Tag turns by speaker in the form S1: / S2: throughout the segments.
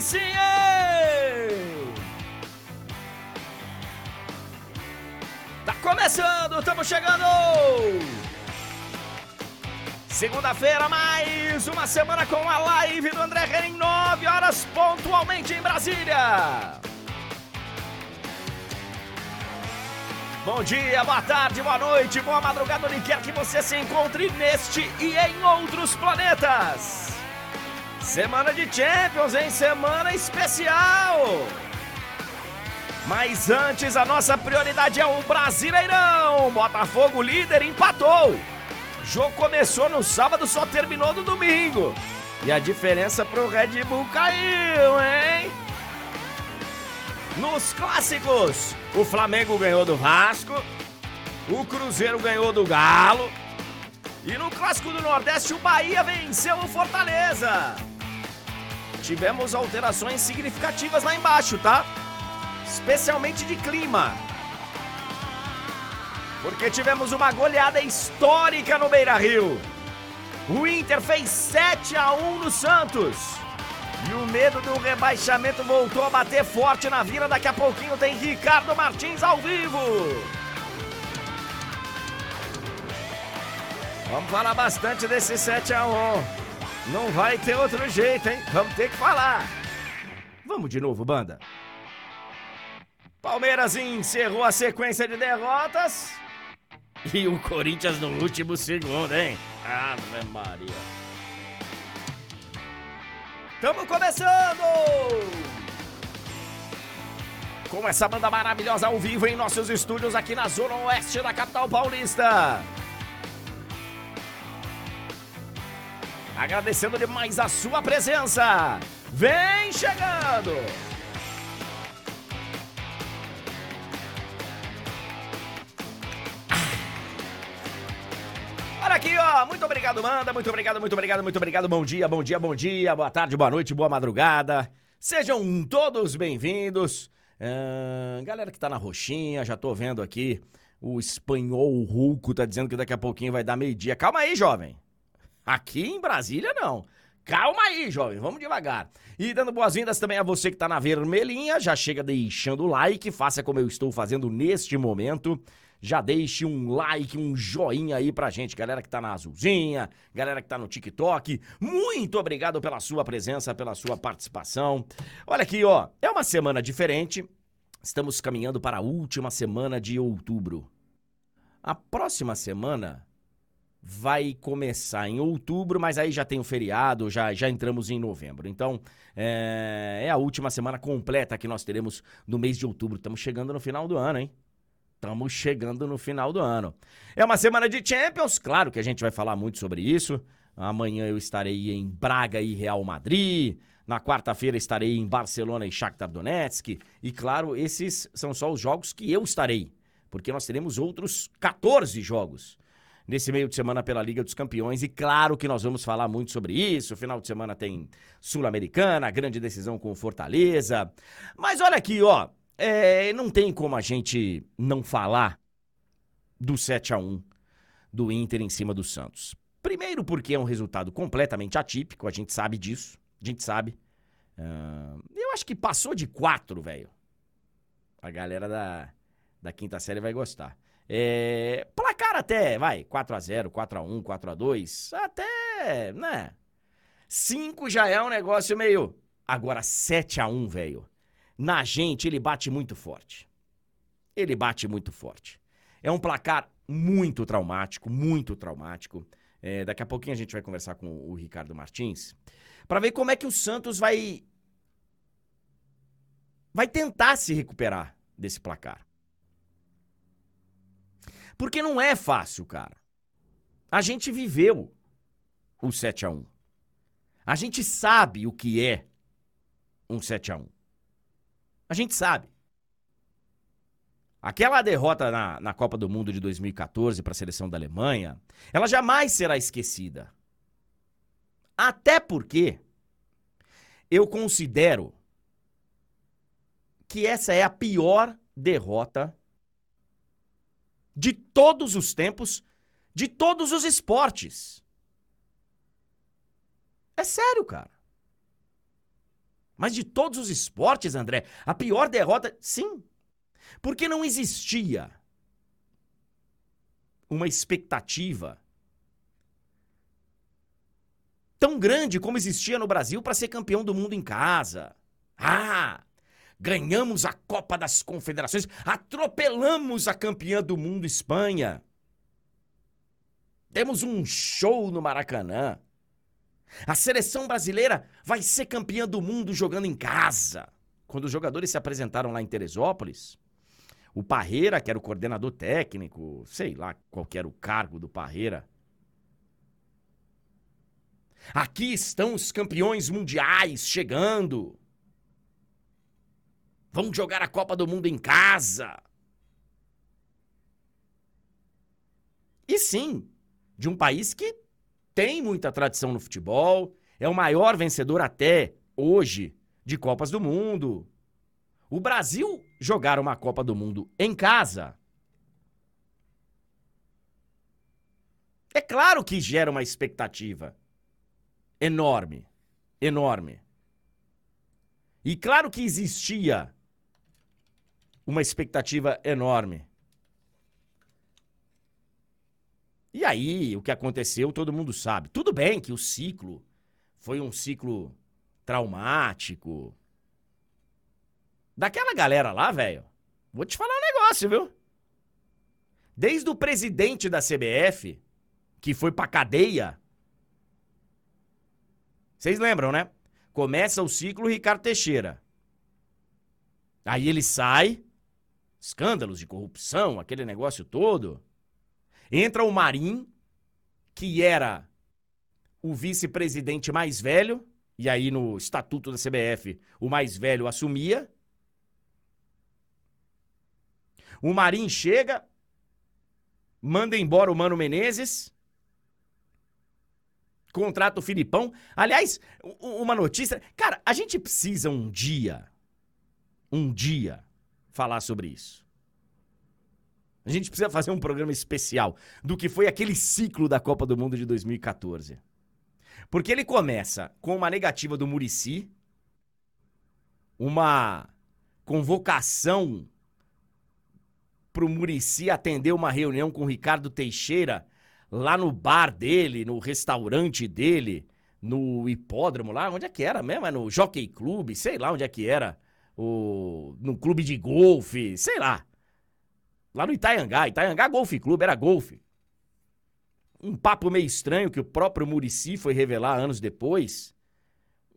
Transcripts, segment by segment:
S1: Sim? Tá começando, estamos chegando! Segunda-feira, mais uma semana com a live do André Renan, 9 horas pontualmente em Brasília. Bom dia, boa tarde, boa noite, boa madrugada, onde quer que você se encontre neste e em outros planetas. Semana de Champions, hein? Semana especial. Mas antes, a nossa prioridade é o Brasileirão. Botafogo líder empatou. Jogo começou no sábado, só terminou no domingo. E a diferença pro Red Bull caiu, hein? Nos clássicos, o Flamengo ganhou do Vasco, o Cruzeiro ganhou do Galo. E no clássico do Nordeste, o Bahia venceu o Fortaleza. Tivemos alterações significativas lá embaixo, tá? Especialmente de clima. Porque tivemos uma goleada histórica no Beira Rio. O Inter fez 7 a 1 no Santos. E o medo do rebaixamento voltou a bater forte na vila. Daqui a pouquinho tem Ricardo Martins ao vivo. Vamos falar bastante desse 7 a 1. Não vai ter outro jeito, hein? Vamos ter que falar. Vamos de novo, banda. Palmeiras encerrou a sequência de derrotas. E o Corinthians no último segundo, hein? Ave Maria. Estamos começando! Com essa banda maravilhosa ao vivo em nossos estúdios aqui na Zona Oeste da capital paulista. Agradecendo demais a sua presença. Vem chegando! Olha aqui, ó. Muito obrigado, Manda. Muito obrigado, muito obrigado, muito obrigado. Bom dia, bom dia, bom dia. Boa tarde, boa noite, boa madrugada. Sejam todos bem-vindos. Ah, galera que tá na roxinha, já tô vendo aqui. O espanhol Ruco tá dizendo que daqui a pouquinho vai dar meio-dia. Calma aí, jovem. Aqui em Brasília, não. Calma aí, jovem, vamos devagar. E dando boas-vindas também a você que tá na vermelhinha, já chega deixando o like, faça como eu estou fazendo neste momento. Já deixe um like, um joinha aí pra gente, galera que tá na azulzinha, galera que tá no TikTok. Muito obrigado pela sua presença, pela sua participação. Olha aqui, ó, é uma semana diferente. Estamos caminhando para a última semana de outubro. A próxima semana vai começar em outubro, mas aí já tem o feriado, já, já entramos em novembro. Então, é, é a última semana completa que nós teremos no mês de outubro. Estamos chegando no final do ano, hein? Estamos chegando no final do ano. É uma semana de Champions, claro que a gente vai falar muito sobre isso. Amanhã eu estarei em Braga e Real Madrid. Na quarta-feira estarei em Barcelona e Shakhtar Donetsk. E claro, esses são só os jogos que eu estarei, porque nós teremos outros 14 jogos nesse meio de semana pela Liga dos Campeões. E claro que nós vamos falar muito sobre isso. Final de semana tem Sul-Americana, grande decisão com o Fortaleza. Mas olha aqui, ó. É, não tem como a gente não falar do 7 a 1 do Inter em cima do Santos. Primeiro porque é um resultado completamente atípico, a gente sabe disso, a gente sabe. Uh, eu acho que passou de 4, velho. A galera da, da quinta série vai gostar. É, placar até, vai, 4x0, 4x1, 4x2, até, né? 5 já é um negócio meio... Agora 7x1, velho na gente, ele bate muito forte. Ele bate muito forte. É um placar muito traumático, muito traumático. É, daqui a pouquinho a gente vai conversar com o Ricardo Martins para ver como é que o Santos vai vai tentar se recuperar desse placar. Porque não é fácil, cara. A gente viveu o 7 a 1. A gente sabe o que é um 7 a 1. A gente sabe. Aquela derrota na, na Copa do Mundo de 2014 para a seleção da Alemanha, ela jamais será esquecida. Até porque eu considero que essa é a pior derrota de todos os tempos, de todos os esportes. É sério, cara. Mas de todos os esportes, André, a pior derrota. Sim. Porque não existia uma expectativa tão grande como existia no Brasil para ser campeão do mundo em casa. Ah! Ganhamos a Copa das Confederações, atropelamos a campeã do mundo Espanha. Temos um show no Maracanã. A seleção brasileira vai ser campeã do mundo jogando em casa. Quando os jogadores se apresentaram lá em Teresópolis, o Parreira, que era o coordenador técnico, sei lá qual era o cargo do Parreira. Aqui estão os campeões mundiais chegando. Vamos jogar a Copa do Mundo em casa. E sim, de um país que tem muita tradição no futebol, é o maior vencedor até hoje de Copas do Mundo. O Brasil jogar uma Copa do Mundo em casa. É claro que gera uma expectativa enorme, enorme. E claro que existia uma expectativa enorme. E aí, o que aconteceu, todo mundo sabe. Tudo bem que o ciclo foi um ciclo traumático. Daquela galera lá, velho, vou te falar um negócio, viu? Desde o presidente da CBF, que foi pra cadeia. Vocês lembram, né? Começa o ciclo Ricardo Teixeira. Aí ele sai, escândalos de corrupção, aquele negócio todo. Entra o Marim, que era o vice-presidente mais velho, e aí no estatuto da CBF o mais velho assumia. O Marim chega, manda embora o Mano Menezes, contrata o Filipão. Aliás, uma notícia. Cara, a gente precisa um dia, um dia, falar sobre isso. A gente precisa fazer um programa especial do que foi aquele ciclo da Copa do Mundo de 2014. Porque ele começa com uma negativa do Murici, uma convocação para o Murici atender uma reunião com o Ricardo Teixeira lá no bar dele, no restaurante dele, no hipódromo lá, onde é que era mesmo? É no Jockey Club, sei lá onde é que era. O, no clube de golfe, sei lá. Lá no Itaiangá, Itaiangá Golfe Clube, era golfe. Um papo meio estranho que o próprio Murici foi revelar anos depois.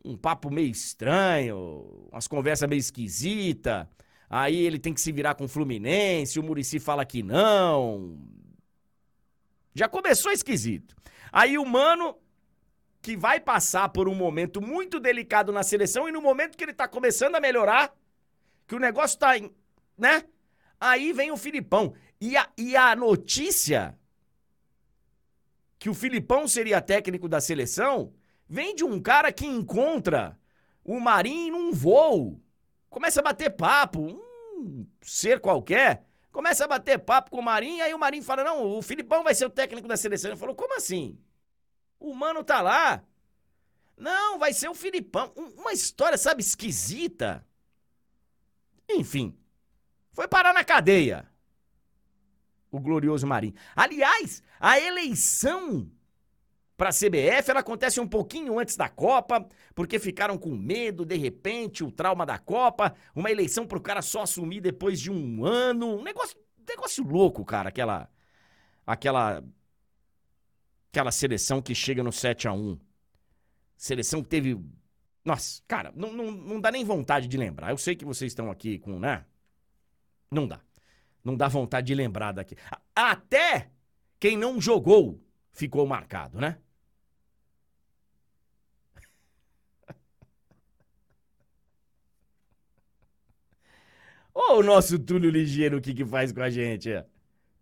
S1: Um papo meio estranho, umas conversas meio esquisita. Aí ele tem que se virar com o Fluminense, o Murici fala que não. Já começou esquisito. Aí o mano que vai passar por um momento muito delicado na seleção e no momento que ele tá começando a melhorar, que o negócio tá, né? Aí vem o Filipão. E a, e a notícia que o Filipão seria técnico da seleção vem de um cara que encontra o Marinho num voo. Começa a bater papo, um ser qualquer. Começa a bater papo com o Marinho, aí o Marinho fala: não, o Filipão vai ser o técnico da seleção. Ele falou: como assim? O mano tá lá. Não, vai ser o Filipão. Uma história, sabe, esquisita. Enfim. Foi parar na cadeia. O glorioso Marinho. Aliás, a eleição para a CBF ela acontece um pouquinho antes da Copa, porque ficaram com medo, de repente, o trauma da Copa, uma eleição para o cara só assumir depois de um ano. Um negócio, negócio louco, cara, aquela. Aquela. Aquela seleção que chega no 7 a 1 Seleção que teve. Nossa, cara, não, não, não dá nem vontade de lembrar. Eu sei que vocês estão aqui com, né? Não dá. Não dá vontade de lembrar daqui. Até quem não jogou ficou marcado, né? Ô, o nosso Túlio Ligeiro, o que que faz com a gente?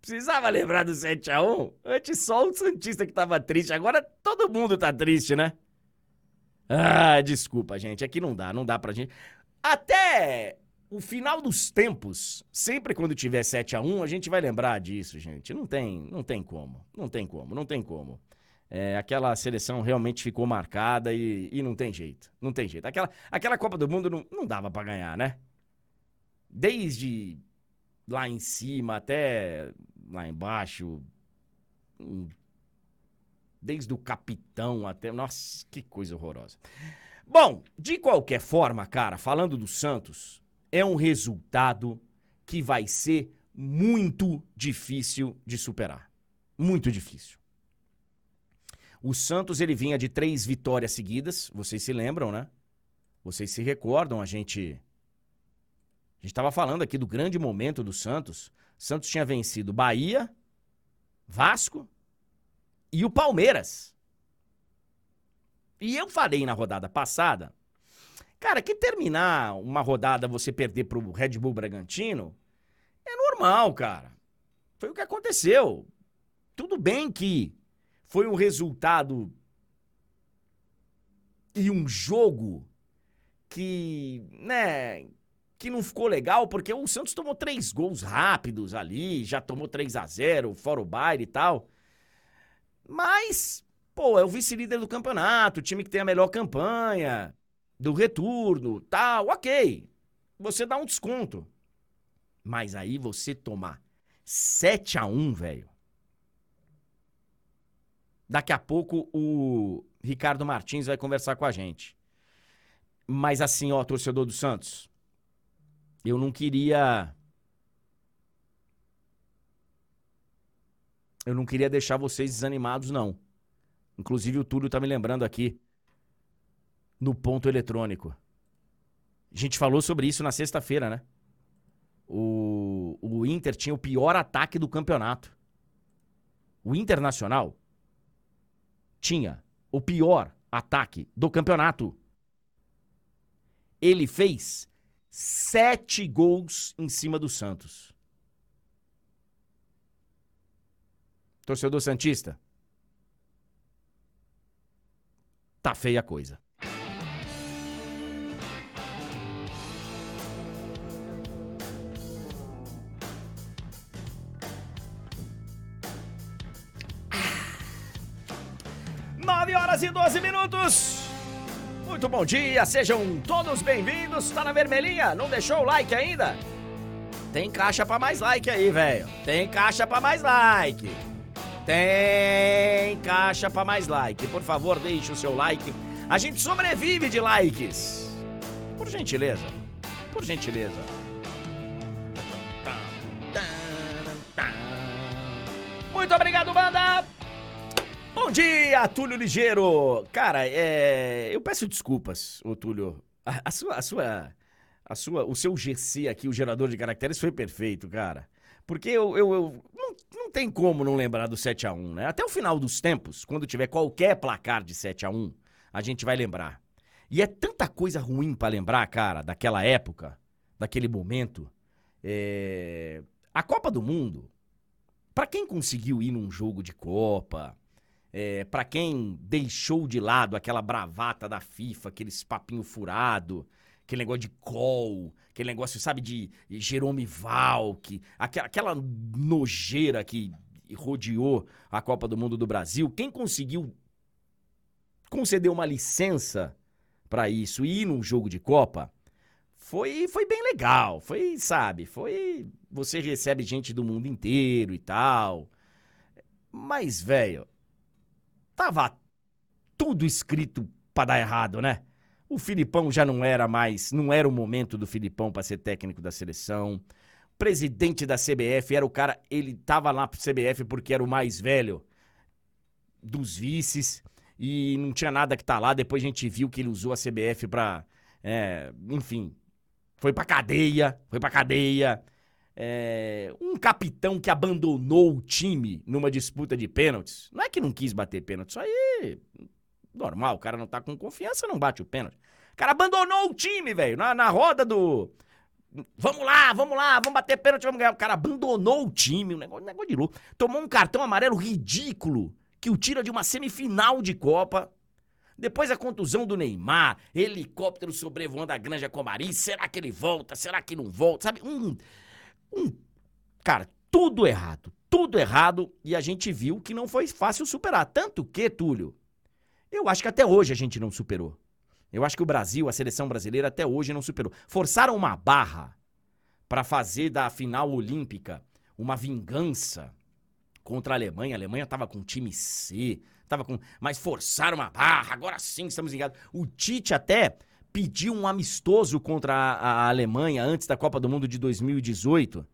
S1: Precisava lembrar do 7x1? Antes só o Santista que tava triste, agora todo mundo tá triste, né? Ah, desculpa, gente, aqui não dá, não dá pra gente. Até o final dos tempos, sempre quando tiver 7 a 1 a gente vai lembrar disso, gente. Não tem, não tem como. Não tem como, não tem como. É, aquela seleção realmente ficou marcada e, e, não tem jeito. Não tem jeito. Aquela, aquela Copa do Mundo não, não dava para ganhar, né? Desde lá em cima até lá embaixo. Desde o capitão até. Nossa, que coisa horrorosa. Bom, de qualquer forma, cara, falando do Santos, é um resultado que vai ser muito difícil de superar. Muito difícil. O Santos ele vinha de três vitórias seguidas, vocês se lembram, né? Vocês se recordam, a gente a gente estava falando aqui do grande momento do Santos. Santos tinha vencido Bahia, Vasco e o Palmeiras. E eu falei na rodada passada, cara, que terminar uma rodada você perder pro Red Bull Bragantino é normal, cara. Foi o que aconteceu. Tudo bem que foi um resultado e um jogo que, né, que não ficou legal, porque o Santos tomou três gols rápidos ali, já tomou 3 a 0 fora o baile e tal. Mas, pô, é o vice-líder do campeonato, o time que tem a melhor campanha, do retorno, tal, ok. Você dá um desconto. Mas aí você tomar 7 a 1 velho. Daqui a pouco o Ricardo Martins vai conversar com a gente. Mas assim, ó, torcedor do Santos, eu não queria. Eu não queria deixar vocês desanimados, não. Inclusive o Túlio tá me lembrando aqui no ponto eletrônico. A gente falou sobre isso na sexta-feira, né? O, o Inter tinha o pior ataque do campeonato. O Internacional tinha o pior ataque do campeonato. Ele fez sete gols em cima do Santos. Torcedor Santista, tá feia a coisa. horas e 12 minutos. Muito bom dia, sejam todos bem-vindos. Tá na vermelhinha? Não deixou o like ainda? Tem caixa para mais like aí, velho. Tem caixa para mais like. Tem caixa para mais like. Por favor, deixe o seu like. A gente sobrevive de likes. Por gentileza. Por gentileza. Bom dia, Túlio Ligeiro! Cara, é... eu peço desculpas, ô Túlio. A, a, sua, a, sua, a sua, o seu GC aqui, o gerador de caracteres, foi perfeito, cara. Porque eu, eu, eu não, não tem como não lembrar do 7 a 1 né? Até o final dos tempos, quando tiver qualquer placar de 7 a 1 a gente vai lembrar. E é tanta coisa ruim para lembrar, cara, daquela época, daquele momento. É... A Copa do Mundo, para quem conseguiu ir num jogo de Copa, é, para quem deixou de lado aquela bravata da FIFA, aqueles papinho furado, aquele negócio de call, aquele negócio, sabe, de Jerome Valk, aquela, aquela nojeira que rodeou a Copa do Mundo do Brasil, quem conseguiu conceder uma licença para isso e ir num jogo de Copa, foi, foi bem legal. Foi, sabe, foi. Você recebe gente do mundo inteiro e tal. Mas, velho, Tava tudo escrito para dar errado, né? O Filipão já não era mais, não era o momento do Filipão para ser técnico da seleção. Presidente da CBF era o cara, ele tava lá pro CBF porque era o mais velho dos vices e não tinha nada que tá lá. Depois a gente viu que ele usou a CBF pra, é, enfim, foi pra cadeia, foi pra cadeia. É, um capitão que abandonou o time numa disputa de pênaltis. Não é que não quis bater pênalti, isso aí normal, o cara não tá com confiança, não bate o pênalti. O cara abandonou o time, velho, na, na roda do. Vamos lá, vamos lá, vamos bater pênalti, vamos ganhar. O cara abandonou o time, um negócio, um negócio de louco. Tomou um cartão amarelo ridículo que o tira de uma semifinal de Copa. Depois a contusão do Neymar, helicóptero sobrevoando a Granja Comari. Será que ele volta? Será que não volta? Sabe? Um um, cara, tudo errado. tudo errado e a gente viu que não foi fácil superar. Tanto que, Túlio, eu acho que até hoje a gente não superou. Eu acho que o Brasil, a seleção brasileira, até hoje não superou. Forçaram uma barra para fazer da final olímpica uma vingança contra a Alemanha. A Alemanha tava com time C, tava com. Mas forçaram uma barra, agora sim estamos ligados. O Tite até pediu um amistoso contra a, a Alemanha antes da Copa do Mundo de 2018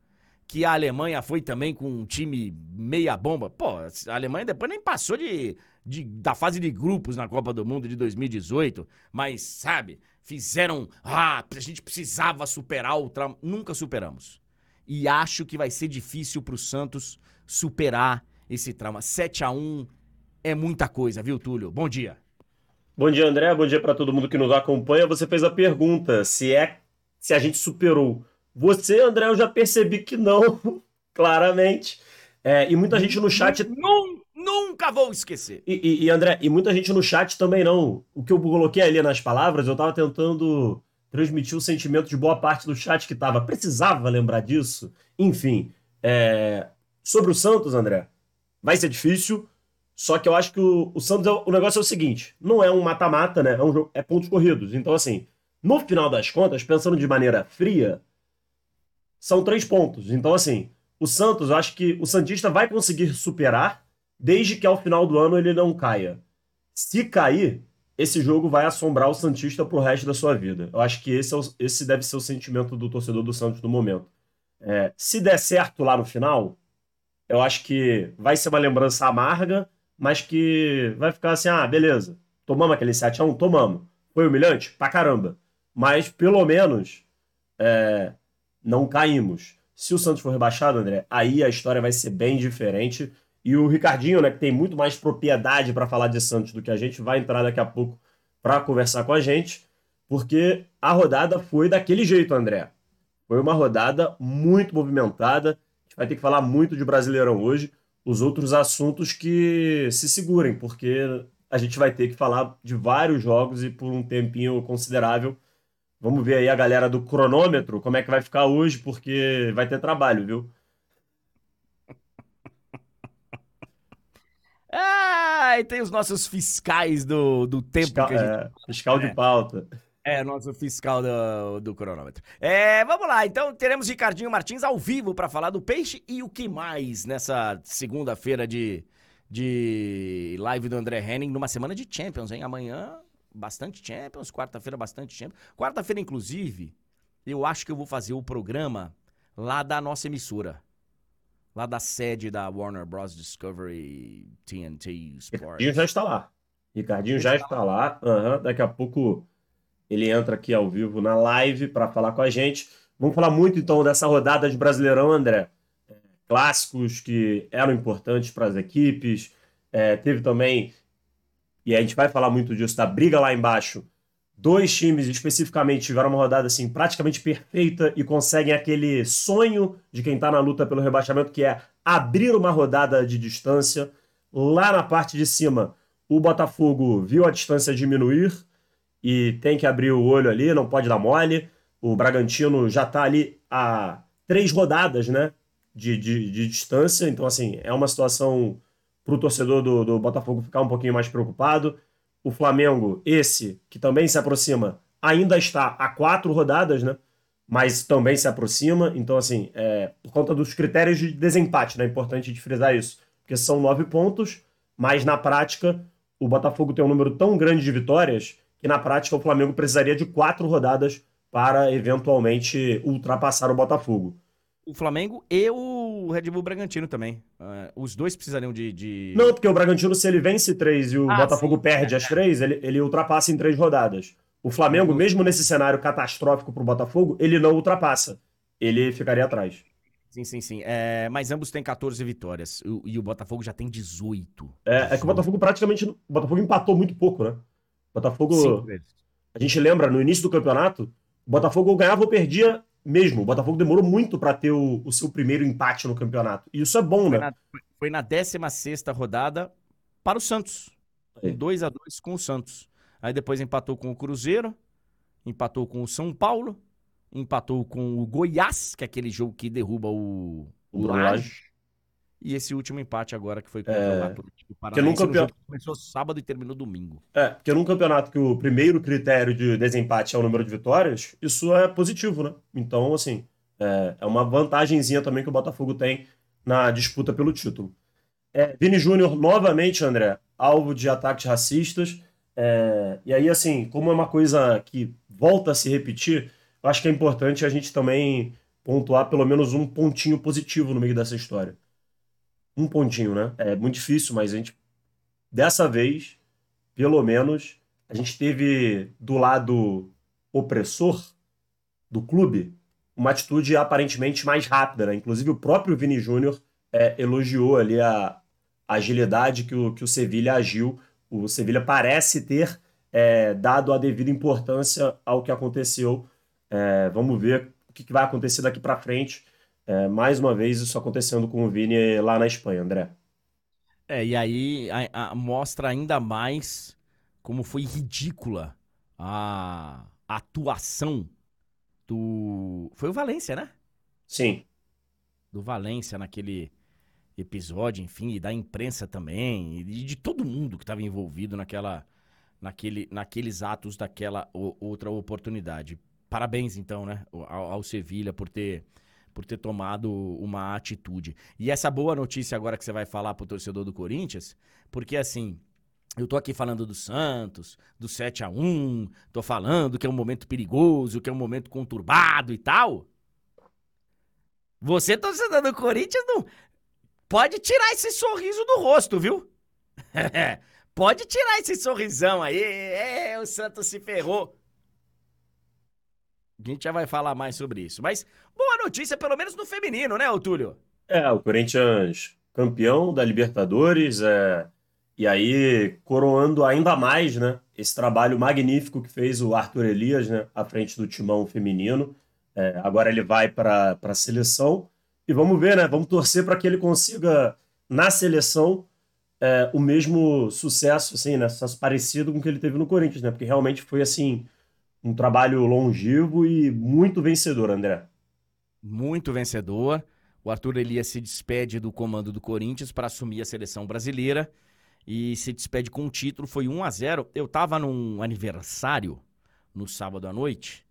S1: que a Alemanha foi também com um time meia bomba. Pô, a Alemanha depois nem passou de, de, da fase de grupos na Copa do Mundo de 2018, mas sabe, fizeram, ah, a gente precisava superar o trauma, nunca superamos. E acho que vai ser difícil pro Santos superar esse trauma. 7 a 1 é muita coisa, viu, Túlio? Bom dia.
S2: Bom dia, André. Bom dia para todo mundo que nos acompanha. Você fez a pergunta se é se a gente superou você, André, eu já percebi que não, claramente. É, e muita gente no chat.
S1: nunca vou esquecer.
S2: E, e, e, André, e muita gente no chat também não. O que eu coloquei ali nas palavras, eu tava tentando transmitir o sentimento de boa parte do chat que tava. Precisava lembrar disso. Enfim. É... Sobre o Santos, André, vai ser difícil. Só que eu acho que o, o Santos, é o negócio é o seguinte: não é um mata-mata, né? É, um é pontos corridos. Então, assim, no final das contas, pensando de maneira fria, são três pontos. Então, assim, o Santos, eu acho que o Santista vai conseguir superar desde que ao final do ano ele não caia. Se cair, esse jogo vai assombrar o Santista pro resto da sua vida. Eu acho que esse, é o, esse deve ser o sentimento do torcedor do Santos no momento. É, se der certo lá no final, eu acho que vai ser uma lembrança amarga, mas que vai ficar assim: ah, beleza, tomamos aquele 7x1? Tomamos. Foi humilhante? Pra caramba. Mas pelo menos é, não caímos. Se o Santos for rebaixado, André, aí a história vai ser bem diferente. E o Ricardinho, né, que tem muito mais propriedade para falar de Santos do que a gente, vai entrar daqui a pouco para conversar com a gente, porque a rodada foi daquele jeito, André. Foi uma rodada muito movimentada. A gente vai ter que falar muito de Brasileirão hoje. Os outros assuntos que se segurem, porque a gente vai ter que falar de vários jogos e por um tempinho considerável Vamos ver aí a galera do cronômetro, como é que vai ficar hoje, porque vai ter trabalho, viu?
S1: Ah, e tem os nossos fiscais do, do tempo
S2: fiscal,
S1: que a
S2: gente... É, fiscal de é. pauta.
S1: É, nosso fiscal do, do cronômetro. É, vamos lá, então teremos Ricardinho Martins ao vivo para falar do peixe e o que mais nessa segunda-feira de, de live do André Henning, numa semana de Champions, hein? Amanhã bastante Champions, quarta-feira bastante Champions. Quarta-feira, inclusive, eu acho que eu vou fazer o programa lá da nossa emissora. Lá da sede da Warner Bros. Discovery TNT
S2: Sports. Ricardinho já está lá. Ricardinho já está lá. Uhum. Daqui a pouco ele entra aqui ao vivo na live para falar com a gente. Vamos falar muito então dessa rodada de Brasileirão, André. Clássicos que eram importantes para as equipes. É, teve também e a gente vai falar muito disso, da briga lá embaixo. Dois times especificamente tiveram uma rodada assim praticamente perfeita e conseguem aquele sonho de quem está na luta pelo rebaixamento, que é abrir uma rodada de distância. Lá na parte de cima, o Botafogo viu a distância diminuir e tem que abrir o olho ali, não pode dar mole. O Bragantino já está ali a três rodadas né, de, de, de distância, então assim, é uma situação para o torcedor do, do Botafogo ficar um pouquinho mais preocupado. O Flamengo, esse, que também se aproxima, ainda está a quatro rodadas, né? Mas também se aproxima. Então, assim, é, por conta dos critérios de desempate, né? É importante de frisar isso. Porque são nove pontos, mas na prática o Botafogo tem um número tão grande de vitórias que na prática o Flamengo precisaria de quatro rodadas para eventualmente ultrapassar o Botafogo
S1: o Flamengo e o Red Bull Bragantino também. Uh, os dois precisariam de, de,
S2: Não, porque o Bragantino, se ele vence três e o ah, Botafogo sim. perde as três, ele, ele ultrapassa em três rodadas. O Flamengo, uhum. mesmo nesse cenário catastrófico para o Botafogo, ele não ultrapassa. Ele ficaria atrás.
S1: Sim, sim, sim. É, mas ambos têm 14 vitórias. O, e o Botafogo já tem 18.
S2: É, 18. é que o Botafogo praticamente. O Botafogo empatou muito pouco, né? O Botafogo. A gente lembra, no início do campeonato, o Botafogo ganhava ou perdia mesmo. O Botafogo demorou muito para ter o, o, seu primeiro empate no campeonato. E isso é bom,
S1: foi
S2: né? Na,
S1: foi na 16 rodada para o Santos. É. 2 a 2 com o Santos. Aí depois empatou com o Cruzeiro, empatou com o São Paulo, empatou com o Goiás, que é aquele jogo que derruba o, o Laje. E esse último empate agora que foi contra
S2: É,
S1: o Atlético
S2: num
S1: Paranaense.
S2: campeon-
S1: Começou sábado e terminou domingo.
S2: É, porque num campeonato que o primeiro critério de desempate é o número de vitórias, isso é positivo, né? Então, assim, é, é uma vantagenzinha também que o Botafogo tem na disputa pelo título. É, Vini Júnior, novamente, André, alvo de ataques racistas. É, e aí, assim, como é uma coisa que volta a se repetir, eu acho que é importante a gente também pontuar pelo menos um pontinho positivo no meio dessa história. Um pontinho, né? É muito difícil, mas a gente, dessa vez, pelo menos, a gente teve do lado opressor do clube uma atitude aparentemente mais rápida, né? Inclusive o próprio Vini Júnior é, elogiou ali a, a agilidade que o, que o Sevilha agiu. O Sevilha parece ter é, dado a devida importância ao que aconteceu. É, vamos ver o que, que vai acontecer daqui para frente. É, mais uma vez isso acontecendo com o Vini lá na Espanha, André.
S1: É, e aí a- a- mostra ainda mais como foi ridícula a atuação do. Foi o Valência, né?
S2: Sim,
S1: Do Valência naquele episódio, enfim, e da imprensa também, e de todo mundo que estava envolvido naquela, naquele, naqueles atos daquela outra oportunidade. Parabéns, então, né, ao, ao Sevilha por ter, por ter tomado uma atitude. E essa boa notícia agora que você vai falar pro torcedor do Corinthians, porque assim. Eu tô aqui falando do Santos, do 7 a 1 tô falando que é um momento perigoso, que é um momento conturbado e tal. Você, torcedor do Corinthians, não pode tirar esse sorriso do rosto, viu? pode tirar esse sorrisão aí. É, o Santos se ferrou. A gente já vai falar mais sobre isso. Mas boa notícia, pelo menos no feminino, né, ô Túlio?
S2: É, o Corinthians campeão da Libertadores, é, e aí coroando ainda mais, né, esse trabalho magnífico que fez o Arthur Elias, né, à frente do timão feminino. É, agora ele vai para a seleção e vamos ver, né, vamos torcer para que ele consiga na seleção é, o mesmo sucesso, assim, né, sucesso parecido com o que ele teve no Corinthians, né, porque realmente foi assim um trabalho longevo e muito vencedor, André.
S1: Muito vencedor. O Arthur Elias se despede do comando do Corinthians para assumir a seleção brasileira e se despede com um título. Foi 1 a 0 Eu tava num aniversário no sábado à noite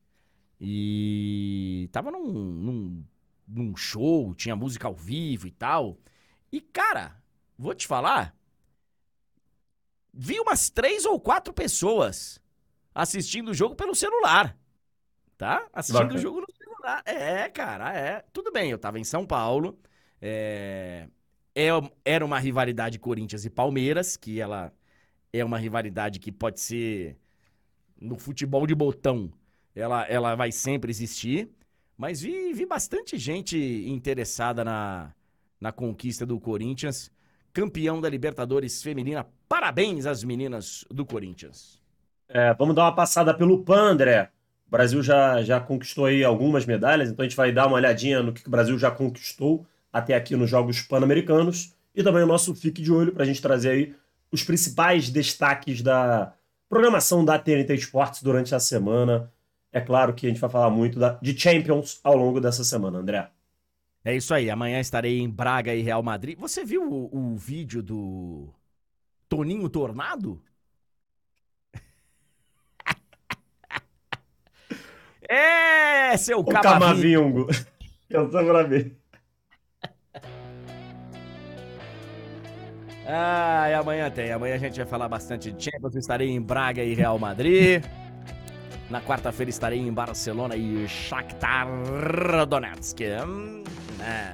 S1: e tava num, num, num show, tinha música ao vivo e tal. E, cara, vou te falar, vi umas três ou quatro pessoas assistindo o jogo pelo celular. Tá? Assistindo
S2: Bacana.
S1: o jogo no celular. É, cara, é. Tudo bem, eu tava em São Paulo. É, é- era uma rivalidade Corinthians e Palmeiras, que ela é uma rivalidade que pode ser no futebol de botão. Ela, ela vai sempre existir. Mas vi, vi bastante gente interessada na, na conquista do Corinthians. Campeão da Libertadores Feminina. Parabéns às meninas do Corinthians.
S2: É, vamos dar uma passada pelo PAN, André. O Brasil já, já conquistou aí algumas medalhas, então a gente vai dar uma olhadinha no que o Brasil já conquistou até aqui nos Jogos Pan-Americanos e também o nosso Fique de Olho para a gente trazer aí os principais destaques da programação da TNT Esportes durante a semana. É claro que a gente vai falar muito da- de Champions ao longo dessa semana, André.
S1: É isso aí, amanhã estarei em Braga e Real Madrid. Você viu o, o vídeo do Toninho Tornado? É, seu
S2: O
S1: Camavinho.
S2: Camavingo. Eu tô pra ver.
S1: Ah, e amanhã tem. Amanhã a gente vai falar bastante de Champions. Estarei em Braga e Real Madrid. Na quarta-feira estarei em Barcelona e Shakhtar Donetsk. É.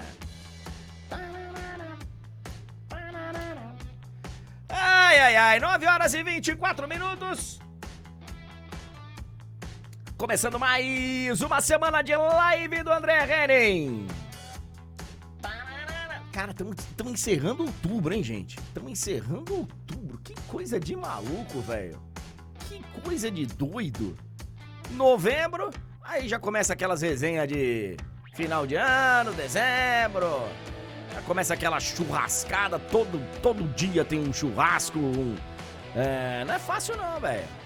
S1: Ai, ai, ai. 9 horas e 24 minutos. Começando mais uma semana de live do André Henning. Cara, estamos encerrando outubro, hein, gente? Estamos encerrando outubro. Que coisa de maluco, velho. Que coisa de doido. Novembro, aí já começa aquelas resenhas de final de ano, dezembro. Já começa aquela churrascada, todo, todo dia tem um churrasco. um- É, não é fácil não, velho.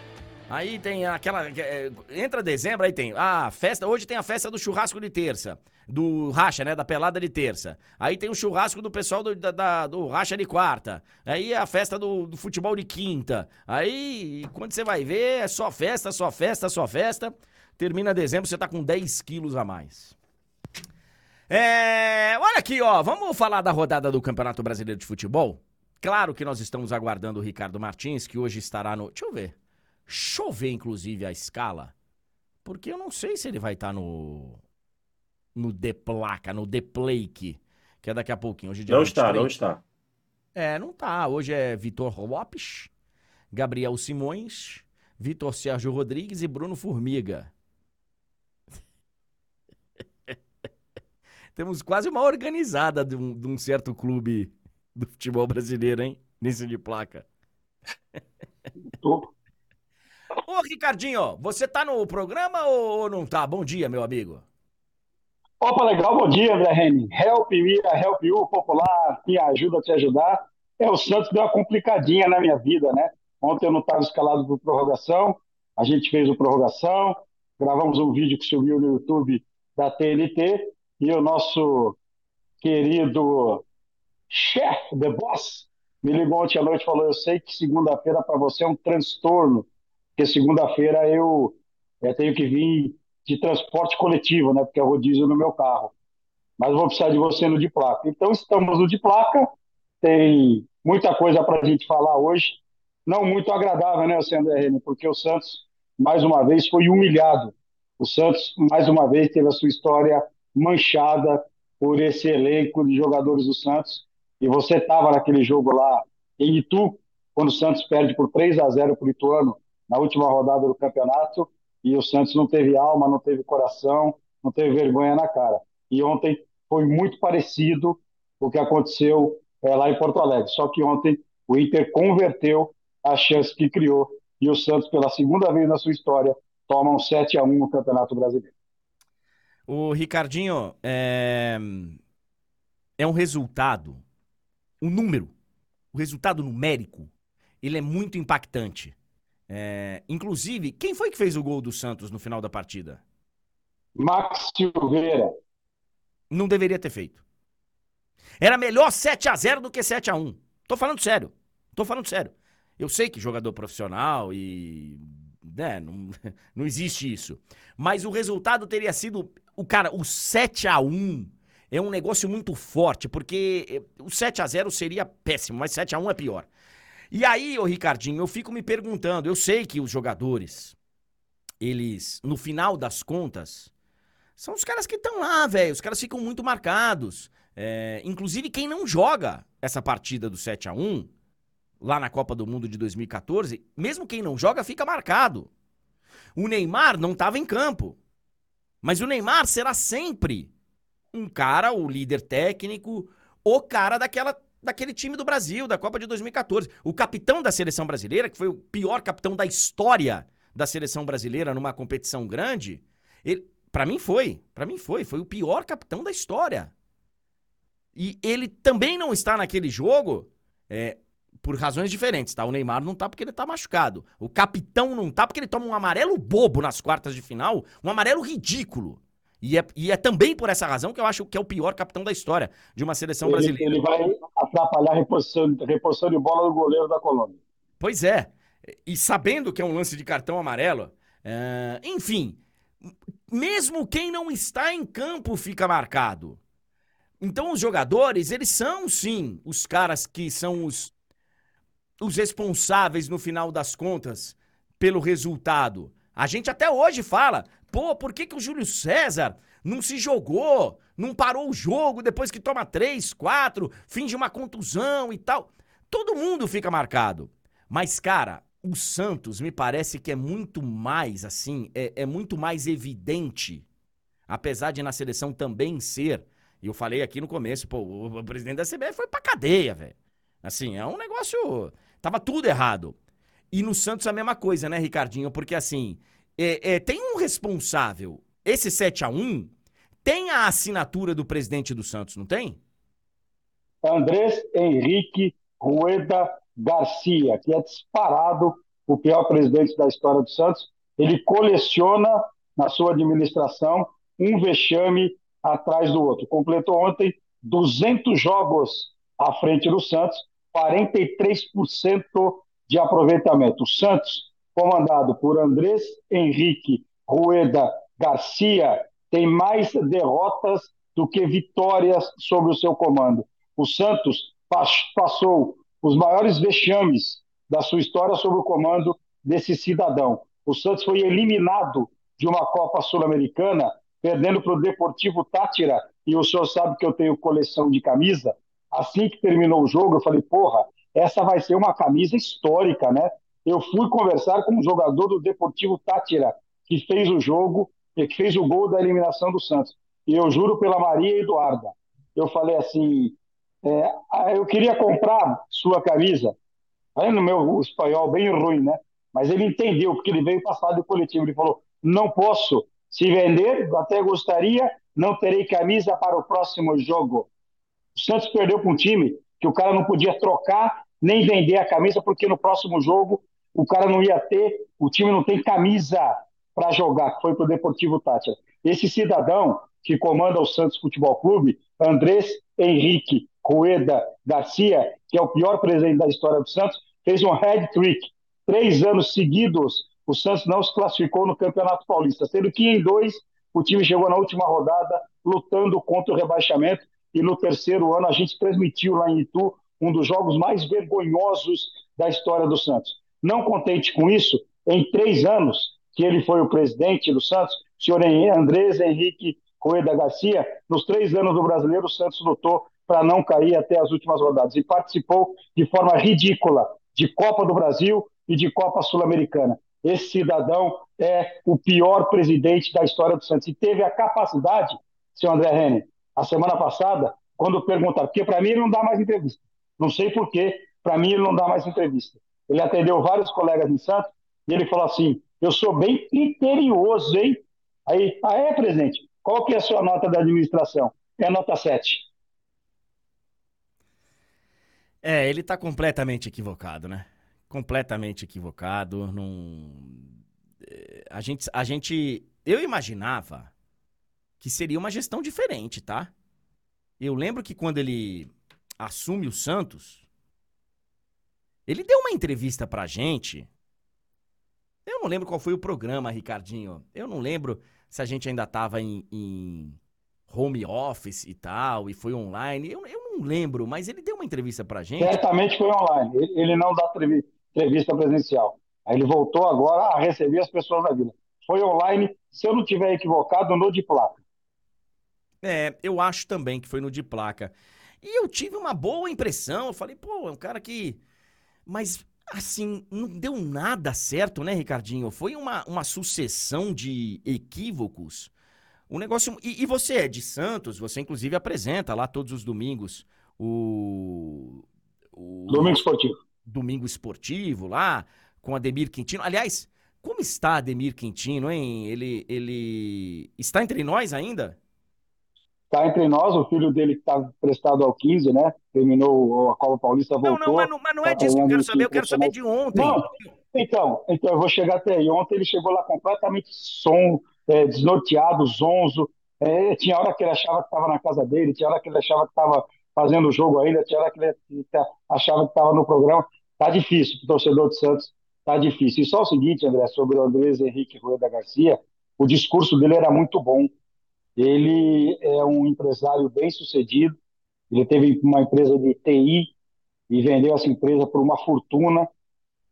S1: Aí tem aquela. é, Entra dezembro, aí tem. Ah, festa. Hoje tem a festa do churrasco de terça. Do racha, né? Da pelada de terça. Aí tem o churrasco do pessoal do, da- da- do racha de quarta. Aí a festa do, do futebol de quinta. Aí, quando você vai ver, é só festa, só festa, só festa. Termina dezembro, você tá com 10 quilos a mais. É, olha aqui, ó. Vamos falar da rodada do Campeonato Brasileiro de Futebol? Claro que nós estamos aguardando o Ricardo Martins, que hoje estará no. Deixa eu ver. Deixa eu ver, inclusive, a escala. Porque eu não sei se ele vai estar no. No The Placa, no The Plake. Que é daqui a pouquinho. Hoje é dia
S2: Não está,
S1: 23.
S2: não está.
S1: É, não tá. Hoje é Vitor Lopes, Gabriel Simões, Vitor Sérgio Rodrigues e Bruno Formiga. Temos quase uma organizada de um, de um certo clube do futebol brasileiro, hein? Nesse de placa. Ô, Ricardinho, você tá no programa ou não tá? Bom dia, meu amigo.
S3: Opa, legal, bom dia, Henning. Help me, help you, popular, me ajuda a te ajudar. É, o Santos deu uma complicadinha na minha vida, né? Ontem eu não estava escalado para prorrogação, a gente fez o prorrogação, gravamos um vídeo que subiu no YouTube da TNT e o nosso querido chefe, the boss, me ligou ontem à noite e falou: Eu sei que segunda-feira para você é um transtorno, porque segunda-feira eu, eu tenho que vir de transporte coletivo, né? Porque é rodízio no meu carro. Mas vou precisar de você no de placa. Então estamos no de placa. Tem muita coisa para a gente falar hoje. Não muito agradável, né, Henrique? Porque o Santos, mais uma vez, foi humilhado. O Santos, mais uma vez, teve a sua história manchada por esse elenco de jogadores do Santos. E você estava naquele jogo lá em Itu, quando o Santos perde por 3 a 0 para o Ituano na última rodada do campeonato e o Santos não teve alma, não teve coração, não teve vergonha na cara. E ontem foi muito parecido o que aconteceu é, lá em Porto Alegre. Só que ontem o Inter converteu a chance que criou e o Santos, pela segunda vez na sua história, toma um 7 a 1 no Campeonato Brasileiro.
S1: O Ricardinho, é... é um resultado, um número, o resultado numérico, ele é muito impactante. É, Inclusive, quem foi que fez o gol do Santos no final da partida?
S3: Max Silveira.
S1: Não deveria ter feito. Era melhor 7 a 0 do que 7 a 1 Tô falando sério. Tô falando sério. Eu sei que jogador profissional e. Né, não, não existe isso. Mas o resultado teria sido. O cara, o 7 a 1 é um negócio muito forte, porque eh, o 7 a 0 seria péssimo, mas 7 a 1 é pior. E aí, ô Ricardinho, eu fico me perguntando, eu sei que os jogadores, eles, no final das contas, são os caras que estão lá, velho. Os caras ficam muito marcados. É, inclusive, quem não joga essa partida do 7 a 1 lá na Copa do Mundo de 2014, mesmo quem não joga, fica marcado. O Neymar não estava em campo. Mas o Neymar será sempre um cara, o líder técnico, o cara daquela, daquele time do Brasil, da Copa de 2014. O capitão da seleção brasileira, que foi o pior capitão da história da seleção brasileira numa competição grande, ele, para mim foi, para mim foi, foi o pior capitão da história. E ele também não está naquele jogo é, por razões diferentes, tá? O Neymar não tá porque ele tá machucado. O capitão não tá porque ele toma um amarelo bobo nas quartas de final, um amarelo ridículo. E é, e é também por essa razão que eu acho que é o pior capitão da história de uma seleção
S3: Ele,
S1: brasileira.
S3: ele vai atrapalhar a reposição, reposição de bola do goleiro da Colômbia.
S1: Pois é. E sabendo que é um lance de cartão amarelo, é, enfim, mesmo quem não está em campo fica marcado. Então os jogadores, eles são sim os caras que são os, os responsáveis no final das contas pelo resultado. A gente até hoje fala, pô, por que, que o Júlio César não se jogou, não parou o jogo depois que toma três, quatro, finge uma contusão e tal? Todo mundo fica marcado. Mas, cara, o Santos me parece que é muito mais assim, é, é muito mais evidente, apesar de na seleção também ser. E eu falei aqui no começo, pô, o, o presidente da CBF foi pra cadeia, velho. Assim, é um negócio. Tava tudo errado. E no Santos a mesma coisa, né, Ricardinho? Porque assim, é, é, tem um responsável. Esse 7 a 1 tem a assinatura do presidente do Santos, não tem?
S3: Andrés Henrique Rueda Garcia, que é disparado o pior presidente da história do Santos, ele coleciona na sua administração um vexame atrás do outro. Completou ontem 200 jogos à frente do Santos, 43% de aproveitamento. O Santos, comandado por Andrés Henrique Rueda Garcia, tem mais derrotas do que vitórias sobre o seu comando. O Santos passou os maiores vexames da sua história sob o comando desse cidadão. O Santos foi eliminado de uma Copa Sul-Americana, perdendo para o Deportivo Tátira, e o senhor sabe que eu tenho coleção de camisa. Assim que terminou o jogo, eu falei, porra, essa vai ser uma camisa histórica, né? Eu fui conversar com um jogador do Deportivo Tátira, que fez o jogo, que fez o gol da eliminação do Santos. E eu juro pela Maria Eduarda. Eu falei assim, é, eu queria comprar sua camisa. Aí no meu espanhol bem ruim, né? Mas ele entendeu, porque ele veio passar do coletivo. Ele falou: não posso. Se vender, até gostaria, não terei camisa para o próximo jogo. O Santos perdeu para um time que o cara não podia trocar nem vender a camisa, porque no próximo jogo o cara não ia ter, o time não tem camisa para jogar, foi para o Deportivo Tátia. Esse cidadão que comanda o Santos Futebol Clube, Andrés Henrique Rueda Garcia, que é o pior presidente da história do Santos, fez um head trick. Três anos seguidos, o Santos não se classificou no Campeonato Paulista, sendo que em dois o time chegou na última rodada lutando contra o rebaixamento e no terceiro ano a gente transmitiu lá em Itu um dos jogos mais vergonhosos da história do Santos. Não contente com isso, em três anos que ele foi o presidente do Santos, o senhor Andrés Henrique Coeda Garcia, nos três anos do Brasileiro, o Santos lutou para não cair até as últimas rodadas e participou de forma ridícula de Copa do Brasil e de Copa Sul-Americana. Esse cidadão é o pior presidente da história do Santos e teve a capacidade, seu André Rene, a semana passada, quando perguntaram, porque para mim ele não dá mais entrevista. Não sei por quê, para mim ele não dá mais entrevista. Ele atendeu vários colegas em Santos e ele falou assim: Eu sou bem criterioso, hein? Aí, ah, é, presidente? Qual que é a sua nota da administração? É nota 7.
S1: É, ele tá completamente equivocado, né? Completamente equivocado. Não... É, a, gente, a gente. Eu imaginava que seria uma gestão diferente, tá? Eu lembro que quando ele assume o Santos, ele deu uma entrevista pra gente. Eu não lembro qual foi o programa, Ricardinho. Eu não lembro se a gente ainda tava em, em home office e tal, e foi online. Eu, eu não lembro, mas ele deu uma entrevista pra gente.
S3: Certamente foi online. Ele não dá entrevista presencial. Aí ele voltou agora a receber as pessoas da vida. Foi online, se eu não tiver equivocado, no de placa.
S1: É, eu acho também que foi no de placa. E eu tive uma boa impressão. Eu falei, pô, é um cara que. Mas, assim, não deu nada certo, né, Ricardinho? Foi uma, uma sucessão de equívocos um negócio. E, e, você é de Santos, você inclusive apresenta lá todos os domingos o.
S3: o Domingo Esportivo.
S1: Domingo Esportivo lá, com Ademir Quintino. Aliás, como está Ademir Quintino, hein? Ele, ele está entre nós ainda?
S3: Está entre nós, o filho dele que está prestado ao 15, né? Terminou a Copa Paulista, voltou.
S1: Não, não, mas não, mas não é tá disso que eu quero saber, eu quero saber de ontem. Não,
S3: então, então, eu vou chegar até aí. Ontem ele chegou lá completamente som, é, desnorteado, zonzo. É, tinha hora que ele achava que estava na casa dele, tinha hora que ele achava que estava fazendo o jogo ainda, tinha hora que ele achava que estava no programa. Tá difícil para o torcedor de Santos, tá difícil. E só o seguinte, André, sobre o Andrés Henrique Rueda Garcia, o discurso dele era muito bom. Ele é um empresário bem sucedido, ele teve uma empresa de TI e vendeu essa empresa por uma fortuna,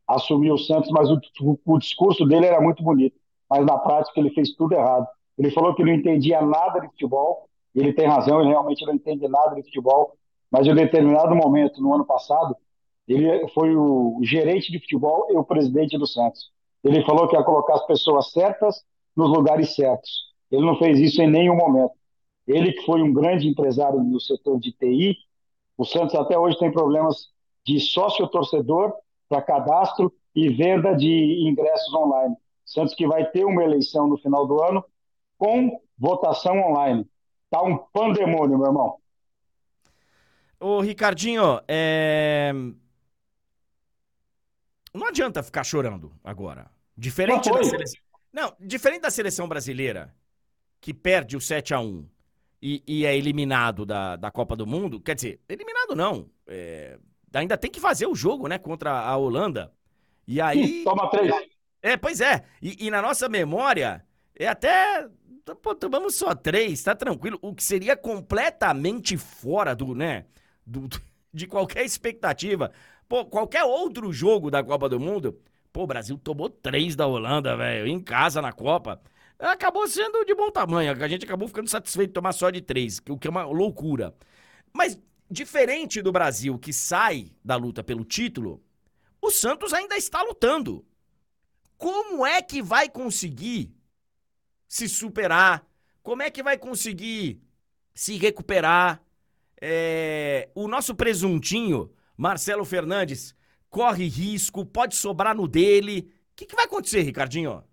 S3: assumiu o Santos, mas o, o discurso dele era muito bonito mas na prática ele fez tudo errado. Ele falou que não entendia nada de futebol, ele tem razão, ele realmente não entende nada de futebol, mas em determinado momento, no ano passado, ele foi o gerente de futebol e o presidente do Santos. Ele falou que ia colocar as pessoas certas nos lugares certos. Ele não fez isso em nenhum momento. Ele que foi um grande empresário no setor de TI, o Santos até hoje tem problemas de sócio-torcedor para cadastro e venda de ingressos online. Santos que vai ter uma eleição no final do ano com votação online. Tá um pandemônio, meu irmão.
S1: Ô, Ricardinho, é... não adianta ficar chorando agora. Diferente da seleção. Não, diferente da seleção brasileira, que perde o 7 a 1 e, e é eliminado da, da Copa do Mundo, quer dizer, eliminado não. É, ainda tem que fazer o jogo, né, contra a Holanda. E aí.
S3: Toma três.
S1: É, pois é. E, e na nossa memória, é até. Pô, tomamos só três, tá tranquilo. O que seria completamente fora do, né? Do, de qualquer expectativa. Pô, qualquer outro jogo da Copa do Mundo. Pô, o Brasil tomou três da Holanda, velho, em casa na Copa. Acabou sendo de bom tamanho. A gente acabou ficando satisfeito de tomar só de três, o que é uma loucura. Mas, diferente do Brasil que sai da luta pelo título, o Santos ainda está lutando. Como é que vai conseguir se superar? Como é que vai conseguir se recuperar? É... O nosso presuntinho, Marcelo Fernandes, corre risco, pode sobrar no dele. O que, que vai acontecer, Ricardinho?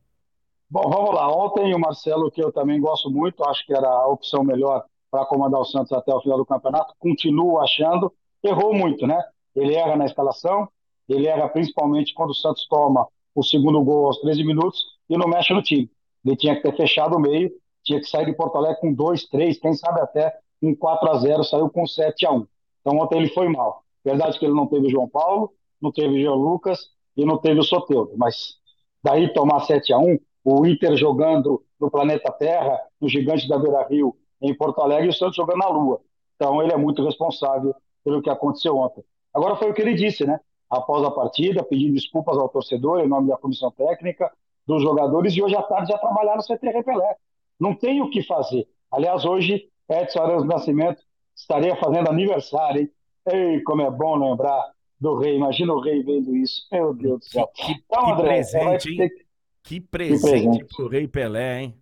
S3: Bom, vamos lá. Ontem o Marcelo, que eu também gosto muito, acho que era a opção melhor para comandar o Santos até o final do campeonato, continuo achando, errou muito, né? Ele erra na escalação, ele erra principalmente quando o Santos toma o segundo gol aos 13 minutos e não mexe no time. Ele tinha que ter fechado o meio, tinha que sair de Porto Alegre com 2, 3, quem sabe até um 4 a 0 saiu com 7 a 1 Então ontem ele foi mal. Verdade que ele não teve o João Paulo, não teve o Jean Lucas e não teve o Soteldo, mas daí tomar 7 a 1 o Inter jogando no planeta Terra, no gigante da Beira Rio, em Porto Alegre, e o Santos jogando na Lua. Então ele é muito responsável pelo que aconteceu ontem. Agora foi o que ele disse, né? após a partida, pedindo desculpas ao torcedor em nome da comissão técnica, dos jogadores, e hoje à tarde já trabalhar no CT Repelé. Não tem o que fazer. Aliás, hoje, Edson Arantes Nascimento estaria fazendo aniversário, hein? Ei, como é bom lembrar do rei. Imagina o rei vendo isso. Meu Deus do céu.
S1: Que, que, então, André, presente, hein? Que presente, pro rei Pelé, hein?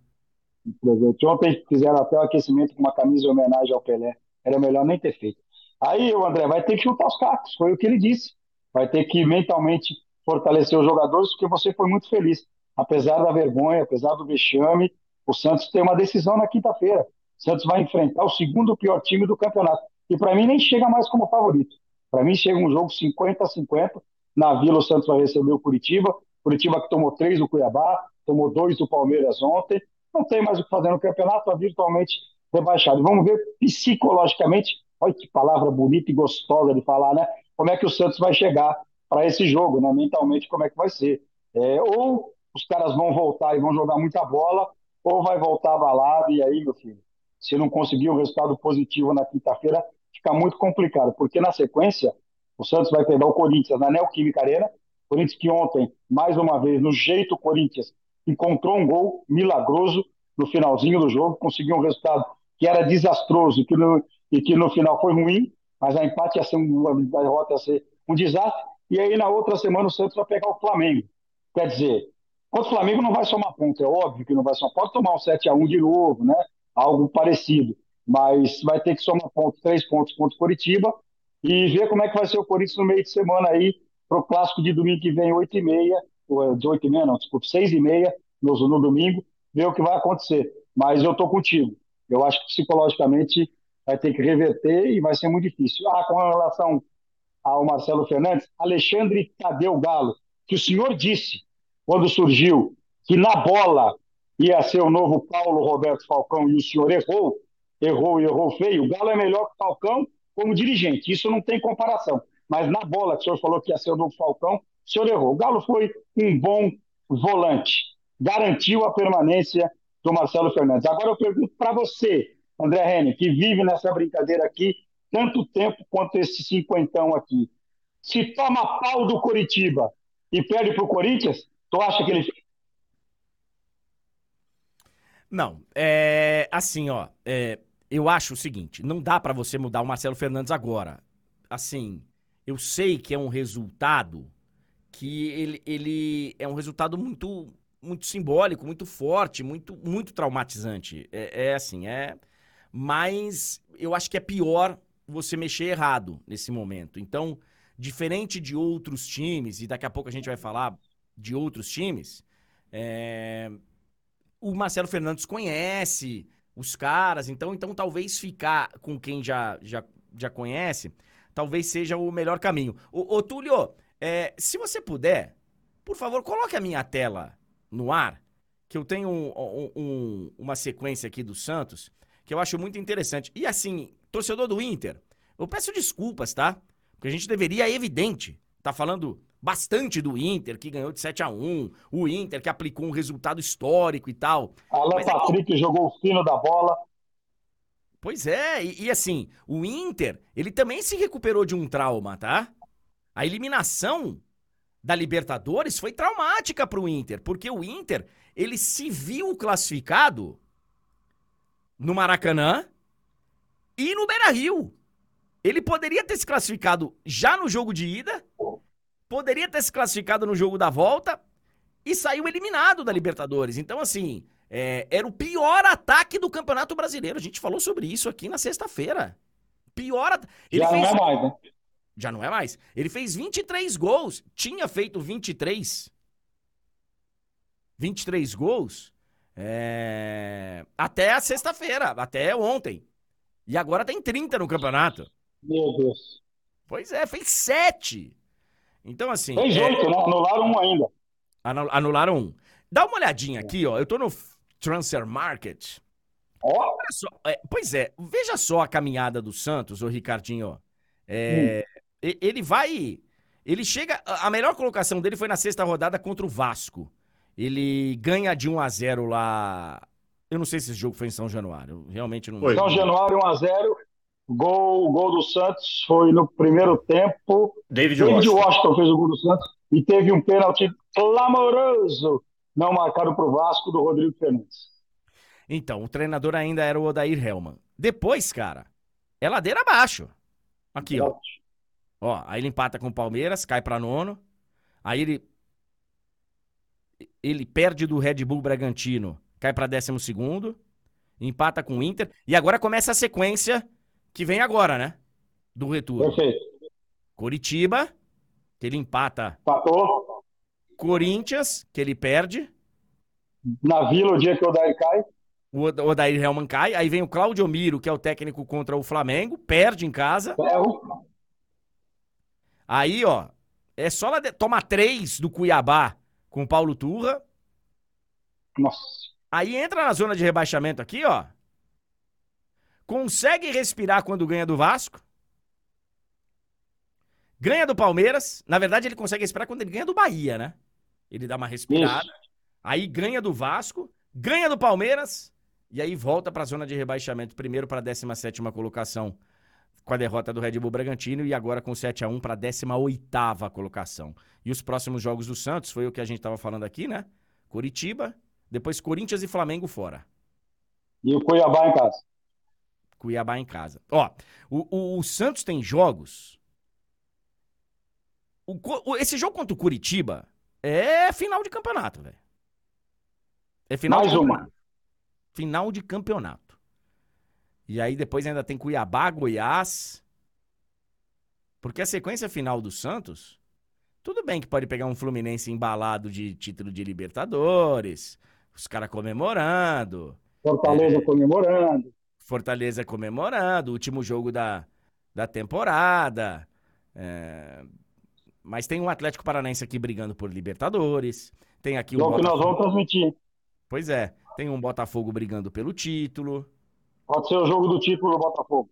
S3: Que presente. Ontem fizeram até o aquecimento com uma camisa em homenagem ao Pelé. Era melhor nem ter feito. Aí o André vai ter que chutar os cacos, foi o que ele disse vai ter que mentalmente fortalecer os jogadores, porque você foi muito feliz. Apesar da vergonha, apesar do vexame, o Santos tem uma decisão na quinta-feira. O Santos vai enfrentar o segundo pior time do campeonato. E para mim nem chega mais como favorito. Para mim chega um jogo 50 a 50. Na Vila o Santos vai receber o Curitiba. Curitiba que tomou três do Cuiabá, tomou dois do Palmeiras ontem. Não tem mais o que fazer no campeonato, está virtualmente rebaixado. Vamos ver psicologicamente, olha que palavra bonita e gostosa de falar, né? como é que o Santos vai chegar para esse jogo, né? mentalmente como é que vai ser. É, ou os caras vão voltar e vão jogar muita bola, ou vai voltar abalado, e aí, meu filho, se não conseguir um resultado positivo na quinta-feira, fica muito complicado, porque na sequência, o Santos vai pegar o Corinthians na Neoquímica Arena, Corinthians que ontem, mais uma vez, no jeito Corinthians, encontrou um gol milagroso no finalzinho do jogo, conseguiu um resultado que era desastroso que no, e que no final foi ruim, mas a empate ia ser uma derrota ia ser um desastre. E aí na outra semana o Santos vai pegar o Flamengo. Quer dizer, o Flamengo não vai somar ponto, é óbvio que não vai somar. Pode tomar um 7 a 1 de novo, né? Algo parecido. Mas vai ter que somar ponto, três pontos contra o Coritiba e ver como é que vai ser o Corinthians no meio de semana aí, para o clássico de domingo que vem, 8 e meia, de 8 e meia, não, desculpa, 6 e meia no, no domingo, ver o que vai acontecer. Mas eu estou contigo. Eu acho que psicologicamente vai ter que reverter e vai ser muito difícil. Ah, com relação ao Marcelo Fernandes, Alexandre Tadeu Galo, que o senhor disse quando surgiu que na bola ia ser o novo Paulo Roberto Falcão e o senhor errou, errou e errou feio. O Galo é melhor que o Falcão como dirigente, isso não tem comparação. Mas na bola que o senhor falou que ia ser o novo Falcão, o senhor errou. O Galo foi um bom volante, garantiu a permanência do Marcelo Fernandes. Agora eu pergunto para você, André Henning, que vive nessa brincadeira aqui tanto tempo quanto esse cinquentão aqui. Se toma pau do Coritiba e perde para o Corinthians, tu acha que ele.
S1: Não, é assim, ó. É, eu acho o seguinte: não dá para você mudar o Marcelo Fernandes agora. Assim, eu sei que é um resultado que ele, ele é um resultado muito muito simbólico, muito forte, muito muito traumatizante. É, é assim, é mas eu acho que é pior você mexer errado nesse momento. Então, diferente de outros times, e daqui a pouco a gente vai falar de outros times, é... o Marcelo Fernandes conhece os caras, então, então talvez ficar com quem já, já, já conhece, talvez seja o melhor caminho. Ô, ô Túlio, É, se você puder, por favor, coloque a minha tela no ar, que eu tenho um- um- um- uma sequência aqui do Santos que eu acho muito interessante. E assim, torcedor do Inter, eu peço desculpas, tá? Porque a gente deveria, é evidente, tá falando bastante do Inter, que ganhou de 7 a 1 o Inter que aplicou um resultado histórico e tal.
S3: Alan
S1: Mas é
S3: Patrick jogou o fino da bola.
S1: Pois é, e, e assim, o Inter, ele também se recuperou de um trauma, tá? A eliminação da Libertadores foi traumática pro Inter, porque o Inter, ele se viu classificado no Maracanã e no Beira-Rio. Ele poderia ter se classificado já no jogo de ida, poderia ter se classificado no jogo da volta e saiu eliminado da Libertadores. Então, assim, é, era o pior ataque do Campeonato Brasileiro. A gente falou sobre isso aqui na sexta-feira. Pior ataque.
S3: Já
S1: fez...
S3: não é mais, né?
S1: Já não é mais. Ele fez 23 gols. Tinha feito 23. 23 gols. é, Até a sexta-feira. Até ontem. E agora tem 30 no campeonato.
S3: Meu Deus.
S1: Pois é, fez 7. Então, assim.
S3: Fez
S1: é,
S3: oito, né? Anularam um ainda.
S1: anu- Anularam um. Dá uma olhadinha aqui, ó. Eu tô no Transfer Market. Olha só, é, pois é, veja só a caminhada do Santos, ô Ricardinho. É, e- Ele vai. Ele chega. a- A melhor colocação dele foi na sexta rodada contra o Vasco. Ele ganha de 1 a 0 lá. Eu não sei se esse jogo foi em São Januário. Eu realmente não.
S2: Foi.
S3: São Januário 1x0. Gol, gol do Santos foi no primeiro tempo.
S2: David
S3: David
S2: Washington.
S3: Washington fez o gol do Santos e teve um pênalti clamoroso não marcado para o Vasco do Rodrigo Fernandes.
S1: Então, o treinador ainda era o Odair Hellman. Depois, cara, é ladeira abaixo. Aqui, ó. Ó, aí ele empata com o Palmeiras, cai pra nono. Aí ele. Ele perde do Red Bull Bragantino, cai pra décimo segundo. Empata com o Inter. E agora começa a sequência que vem agora, né? Do retorno.
S3: Perfeito.
S1: Coritiba, que ele empata.
S3: Empatou.
S1: Corinthians, que ele perde.
S3: Na Vila, o dia que o Odair cai.
S1: O Od- Odair Helman cai. Aí vem o Claudio Miro, que é o técnico contra o Flamengo, perde em casa.
S3: Ferro.
S1: Aí, ó, é só lá de... toma três do Cuiabá com o Paulo Turra.
S3: Nossa.
S1: Aí entra na zona de rebaixamento aqui, ó. Consegue respirar quando ganha do Vasco. Ganha do Palmeiras. Na verdade, ele consegue respirar quando ele ganha do Bahia, né? Ele dá uma respirada.
S3: Isso.
S1: Aí ganha do Vasco, ganha do Palmeiras e aí volta pra zona de rebaixamento, primeiro para a 17ª colocação com a derrota do Red Bull Bragantino e agora com 7 a 1 para a 18ª colocação. E os próximos jogos do Santos foi o que a gente tava falando aqui, né? Curitiba, depois Corinthians e Flamengo fora.
S3: E o Cuiabá em casa.
S1: Cuiabá em casa. Ó, o, o- o Santos tem jogos. O- esse jogo contra o Curitiba é final de campeonato, velho. É final
S3: Mais
S1: de
S3: uma.
S1: campeonato. Final de campeonato. E aí depois ainda tem Cuiabá, Goiás. Porque a sequência final do Santos, tudo bem que pode pegar um Fluminense embalado de título de Libertadores, os caras comemorando.
S3: Fortaleza comemorando.
S1: Fortaleza comemorando, último jogo da, da temporada. É, Mas tem um Atlético Paranaense aqui brigando por Libertadores. Tem aqui um
S3: Jogo que nós
S1: Botafogo.
S3: vamos transmitir.
S1: Pois é, tem um Botafogo brigando pelo título.
S3: Pode ser o jogo do título do Botafogo.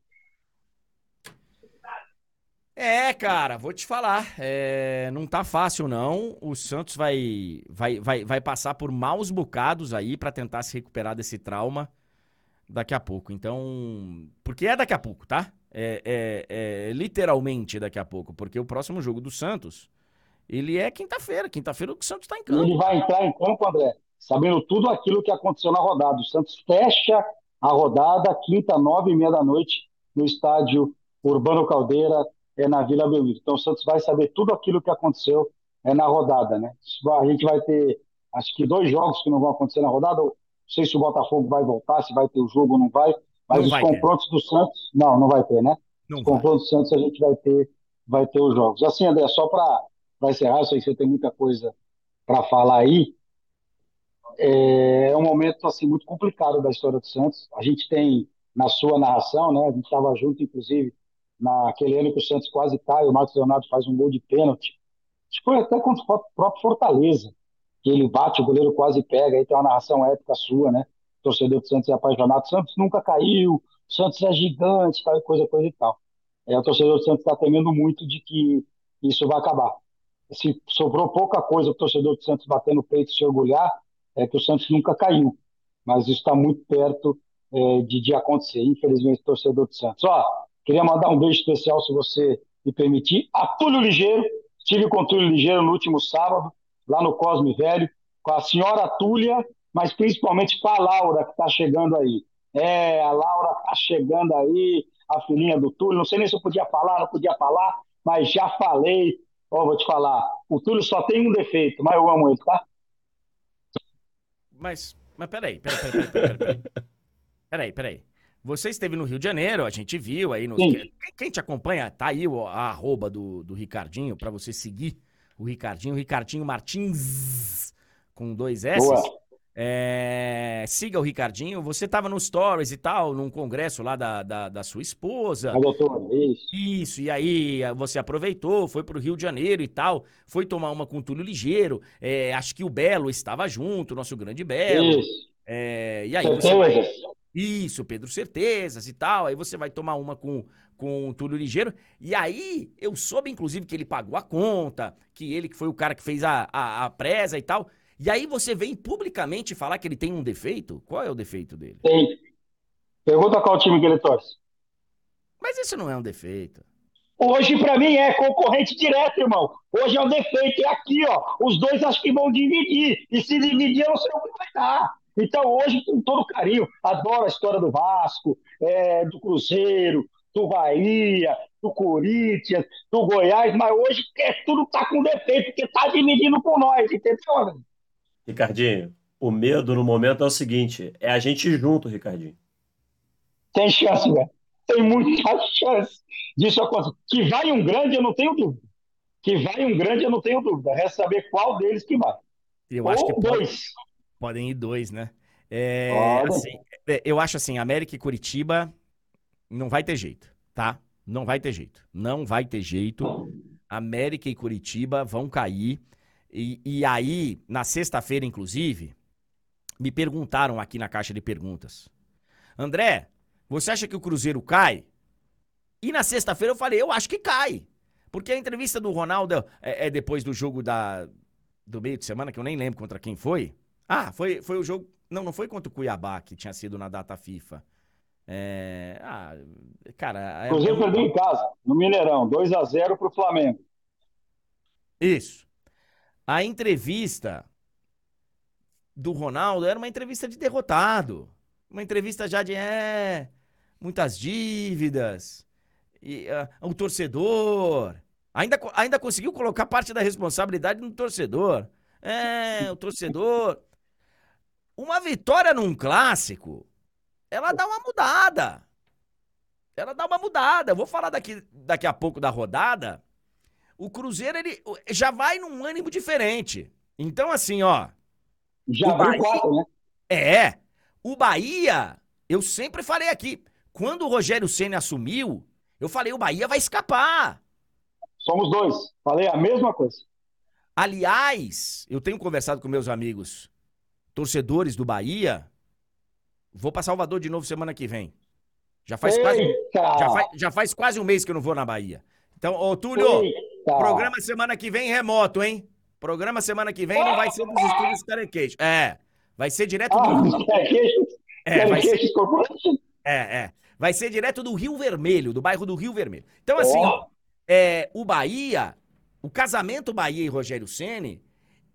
S1: É, cara, vou te falar. é, não tá fácil, não. O Santos vai, vai, vai, vai passar por maus bocados aí pra tentar se recuperar desse trauma daqui a pouco. Então. Porque é daqui a pouco, tá? É, é- é literalmente daqui a pouco. Porque o próximo jogo do Santos, ele é quinta-feira. Quinta-feira o Santos tá em campo.
S3: ele vai entrar em campo, André, sabendo tudo aquilo que aconteceu na rodada. O Santos fecha a rodada quinta, nove e meia da noite, no estádio Urbano Caldeira, é na Vila Belmiro. Então o Santos vai saber tudo aquilo que aconteceu é, na rodada, né? A gente vai ter, acho que dois jogos que não vão acontecer na rodada. Não sei se o Botafogo vai voltar, se vai ter o jogo ou não vai. Mas
S1: Não
S3: os
S1: vai ter.
S3: confrontos do Santos, não, não vai ter, né?
S1: Não
S3: Os
S1: vai.
S3: confrontos do Santos a gente vai ter, vai ter os jogos. Assim, André, só para encerrar, eu sei que você tem muita coisa para falar aí. É um momento assim muito complicado da história do Santos. A gente tem na sua narração, né? A gente estava junto, inclusive, naquele ano que o Santos quase cai, o Marcos Leonardo faz um gol de pênalti Acho que foi até contra o próprio Fortaleza, que ele bate, o goleiro quase pega, aí tem uma narração épica sua, né? Torcedor do Santos é apaixonado. Santos nunca caiu, Santos é gigante, tal, coisa, coisa e tal. É, o torcedor do Santos está temendo muito de que isso vai acabar. Se sobrou pouca coisa o torcedor do Santos bater no peito e se orgulhar, é que o Santos nunca caiu. Mas isso está muito perto é, de, de acontecer, infelizmente, torcedor do Santos. Ó, queria mandar um beijo especial, se você me permitir, a Túlio Ligeiro. Estive com o Túlio Ligeiro no último sábado, lá no Cosme Velho, com a senhora Túlia, mas principalmente com a Laura, que está chegando aí. É, a Laura está chegando aí, a filhinha do Túlio. Não sei nem se eu podia falar, não podia falar, mas já falei. Ó, vou te falar, o Túlio só tem um defeito, mas eu amo ele, tá?
S1: Mas, mas peraí, peraí, peraí, peraí, peraí. Peraí, peraí. Você esteve no Rio de Janeiro, a gente viu aí. No... Quem, te acompanha, tá aí a arroba do, do Ricardinho, para você seguir o Ricardinho, Ricardinho Martins, com dois S. É, siga o Ricardinho. Você estava no Stories e tal, num congresso lá da, da, da sua esposa.
S3: A doutora, isso.
S1: Isso, e aí você aproveitou, foi para o Rio de Janeiro e tal, foi tomar uma com Túlio Ligeiro. É, acho que o Belo estava junto, nosso grande Belo. Isso. É, e aí você vai... Isso, Pedro Certezas e tal. Aí você vai tomar uma com, com o Túlio Ligeiro. E aí eu soube, inclusive, que ele pagou a conta, que ele que foi o cara que fez a, a, a presa e tal. E aí você vem publicamente falar que ele tem um defeito? Qual é o defeito dele?
S3: Tem. Pergunta qual time que ele torce.
S1: Mas isso não é um defeito.
S3: Hoje, para mim, é concorrente direto, irmão. Hoje é um defeito. É aqui, ó. Os dois acho que vão dividir. E se dividir, eu não sei o que vai dar. Então, hoje, com todo carinho, adoro a história do Vasco, é, do Cruzeiro, do Bahia, do Corinthians, do Goiás, mas hoje é, tudo tá com defeito, porque tá dividindo com nós, entendeu?
S2: Ricardinho, o medo no momento é o seguinte: é a gente junto, Ricardinho.
S3: Tem chance, velho. Tem muita chance disso acontecer. Que vai um grande, eu não tenho dúvida. Que vai um grande, eu não tenho dúvida. Resta saber qual deles que vai.
S1: Eu Ou acho que dois. Podem ir dois, né? É, assim, é, eu acho assim, América e Curitiba não vai ter jeito, tá? Não vai ter jeito. Não vai ter jeito. América e Curitiba vão cair. E, e aí, na sexta-feira, inclusive, me perguntaram aqui na caixa de perguntas: André, você acha que o Cruzeiro cai? E na sexta-feira eu falei: eu acho que cai. Porque a entrevista do Ronaldo é, é depois do jogo da, do meio de semana, que eu nem lembro contra quem foi. Ah, foi, foi o jogo. Não, não foi contra o Cuiabá, que tinha sido na data FIFA. É... Ah, cara.
S3: É... Cruzeiro perdeu em casa, no Mineirão, 2 a 0 pro Flamengo.
S1: Isso. A entrevista do Ronaldo era uma entrevista de derrotado. Uma entrevista já de é, muitas dívidas. E uh, o torcedor. Ainda, ainda conseguiu colocar parte da responsabilidade no torcedor. É, o torcedor. Uma vitória num clássico, ela dá uma mudada. Ela dá uma mudada. Eu vou falar daqui, daqui a pouco da rodada. O Cruzeiro ele já vai num ânimo diferente. Então, assim, ó.
S3: Já vai quatro, né?
S1: É. O Bahia, eu sempre falei aqui. Quando o Rogério Senna assumiu, eu falei: o Bahia vai escapar.
S3: Somos dois. Falei a mesma coisa.
S1: Aliás, eu tenho conversado com meus amigos torcedores do Bahia. Vou para Salvador de novo semana que vem. Já faz, quase, já, faz, já faz quase um mês que eu não vou na Bahia. Então, ô Túlio, Eita. Programa semana que vem remoto, hein? Programa semana que vem não vai ser dos estúdios Carequeixo. É, vai ser direto
S3: ah, do...
S1: É, vai ser... É, é. Vai ser direto do Rio Vermelho, do bairro do Rio Vermelho. Então, assim, oh. é, o Bahia, o casamento Bahia e Rogério Ceni,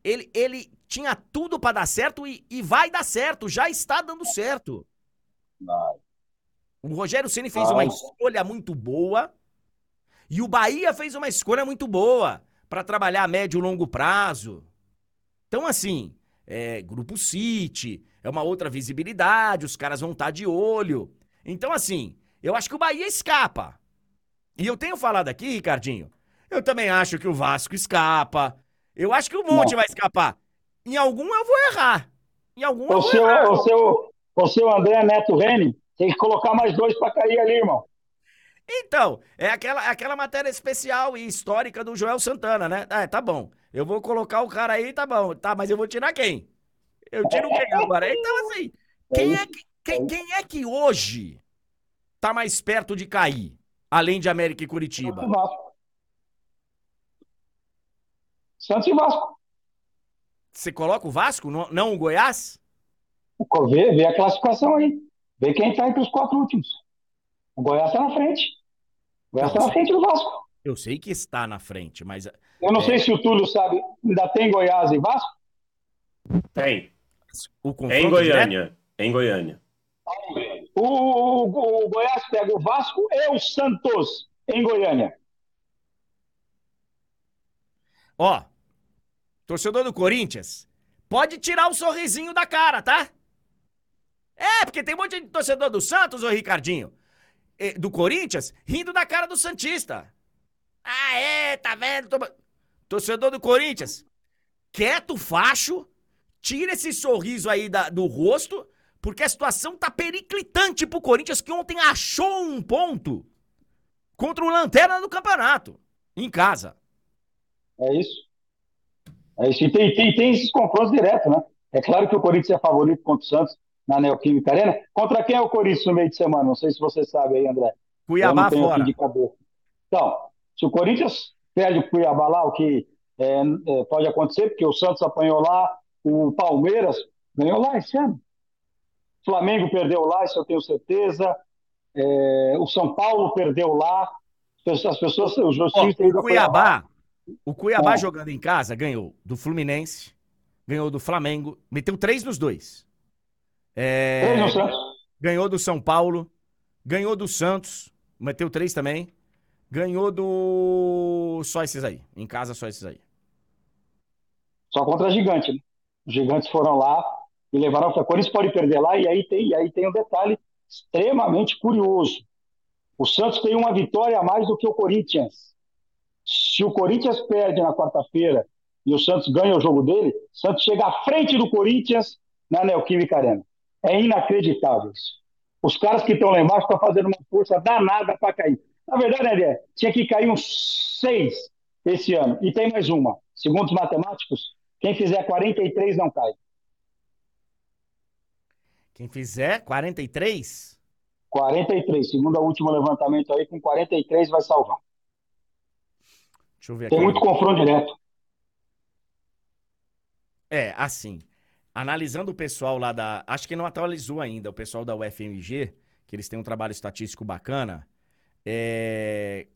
S1: ele, ele tinha tudo para dar certo e, e, vai dar certo, já está dando certo. Vai. O Rogério Ceni fez vai. uma escolha muito boa e o Bahia fez uma escolha muito boa para trabalhar a médio e longo prazo. Então, assim, é, Grupo City, é uma outra visibilidade, os caras vão estar tá de olho. Então, assim, eu acho que o Bahia escapa. E eu tenho falado aqui, Ricardinho, eu também acho que o Vasco escapa. Eu acho que o Monte Não. vai escapar. Em algum eu vou errar. Em algum o eu
S3: seu,
S1: vou errar.
S3: O seu, o seu André Neto Rene tem que colocar mais dois para cair ali, irmão.
S1: Então, é aquela, aquela matéria especial e histórica do Joel Santana, né? Ah, tá bom. Eu vou colocar o cara aí, tá bom. Tá, mas eu vou tirar quem? Eu tiro quem agora? Então, assim, quem é que, quem, quem é que hoje tá mais perto de cair? Além de América e Curitiba.
S3: Santos e Vasco.
S1: Você coloca o Vasco, não, o Goiás?
S3: Vê, vê a classificação aí. Vê quem tá entre os quatro últimos. O Goiás tá na frente. O Goiás tá na frente do Vasco.
S1: Eu sei que está na frente, mas.
S3: Eu não é... sei se o Túlio sabe. Ainda tem Goiás e Vasco?
S2: Tem. O em Goiânia. Em Goiânia.
S3: O, o, o, Goiás pega o Vasco e o Santos em Goiânia.
S1: Ó, torcedor do Corinthians, pode tirar o sorrisinho da cara, tá? É, porque tem um monte de torcedor do Santos, ô Ricardinho, do Corinthians, rindo da cara do Santista. Ah, é, tá vendo? Torcedor do Corinthians, quieto, facho, tira esse sorriso aí da, do rosto porque a situação tá periclitante pro Corinthians, que ontem achou um ponto contra o Lanterna do campeonato, em casa.
S3: É isso. É isso. E tem, tem, tem esses confrontos diretos, né? É claro que o Corinthians é favorito contra o Santos na Neoquímica Arena. Contra quem é o Corinthians no meio de semana? Não sei se você sabe aí, André.
S1: Cuiabá fora.
S3: Então, se o Corinthians perde o Cuiabá lá, o que é, é, pode acontecer, porque o Santos apanhou lá, o Palmeiras ganhou lá esse ano. Flamengo perdeu lá, isso eu tenho certeza. É, o São Paulo perdeu lá. As pessoas, os
S1: oh, o Cuiabá, o Cuiabá jogando em casa ganhou do Fluminense, ganhou do Flamengo, meteu três nos dois. É, ganhou do São Paulo, ganhou do Santos, meteu três também. Ganhou do. Só esses aí. Em casa, só esses aí.
S3: Só contra a Gigante, né? Os Gigantes foram lá, e levaram o Corinthians pode perder lá e aí tem e aí tem um detalhe extremamente curioso. O Santos tem uma vitória a mais do que o Corinthians. Se o Corinthians perde na quarta-feira e o Santos ganha o jogo dele, o Santos chega à frente do Corinthians na Neoquímica Arena. É inacreditável isso. Os caras que estão lá embaixo estão fazendo uma força danada para cair. Na verdade, André, tinha que cair uns seis esse ano. E tem mais uma. Segundo os matemáticos, quem fizer 43 não cai.
S1: Quem fizer 43?
S3: 43. Segundo o último levantamento aí, com 43 vai salvar.
S1: Deixa eu ver
S3: aqui. Tem muito confronto direto.
S1: É, assim. Analisando o pessoal lá da. Acho que não atualizou ainda, o pessoal da UFMG, que eles têm um trabalho estatístico bacana. É.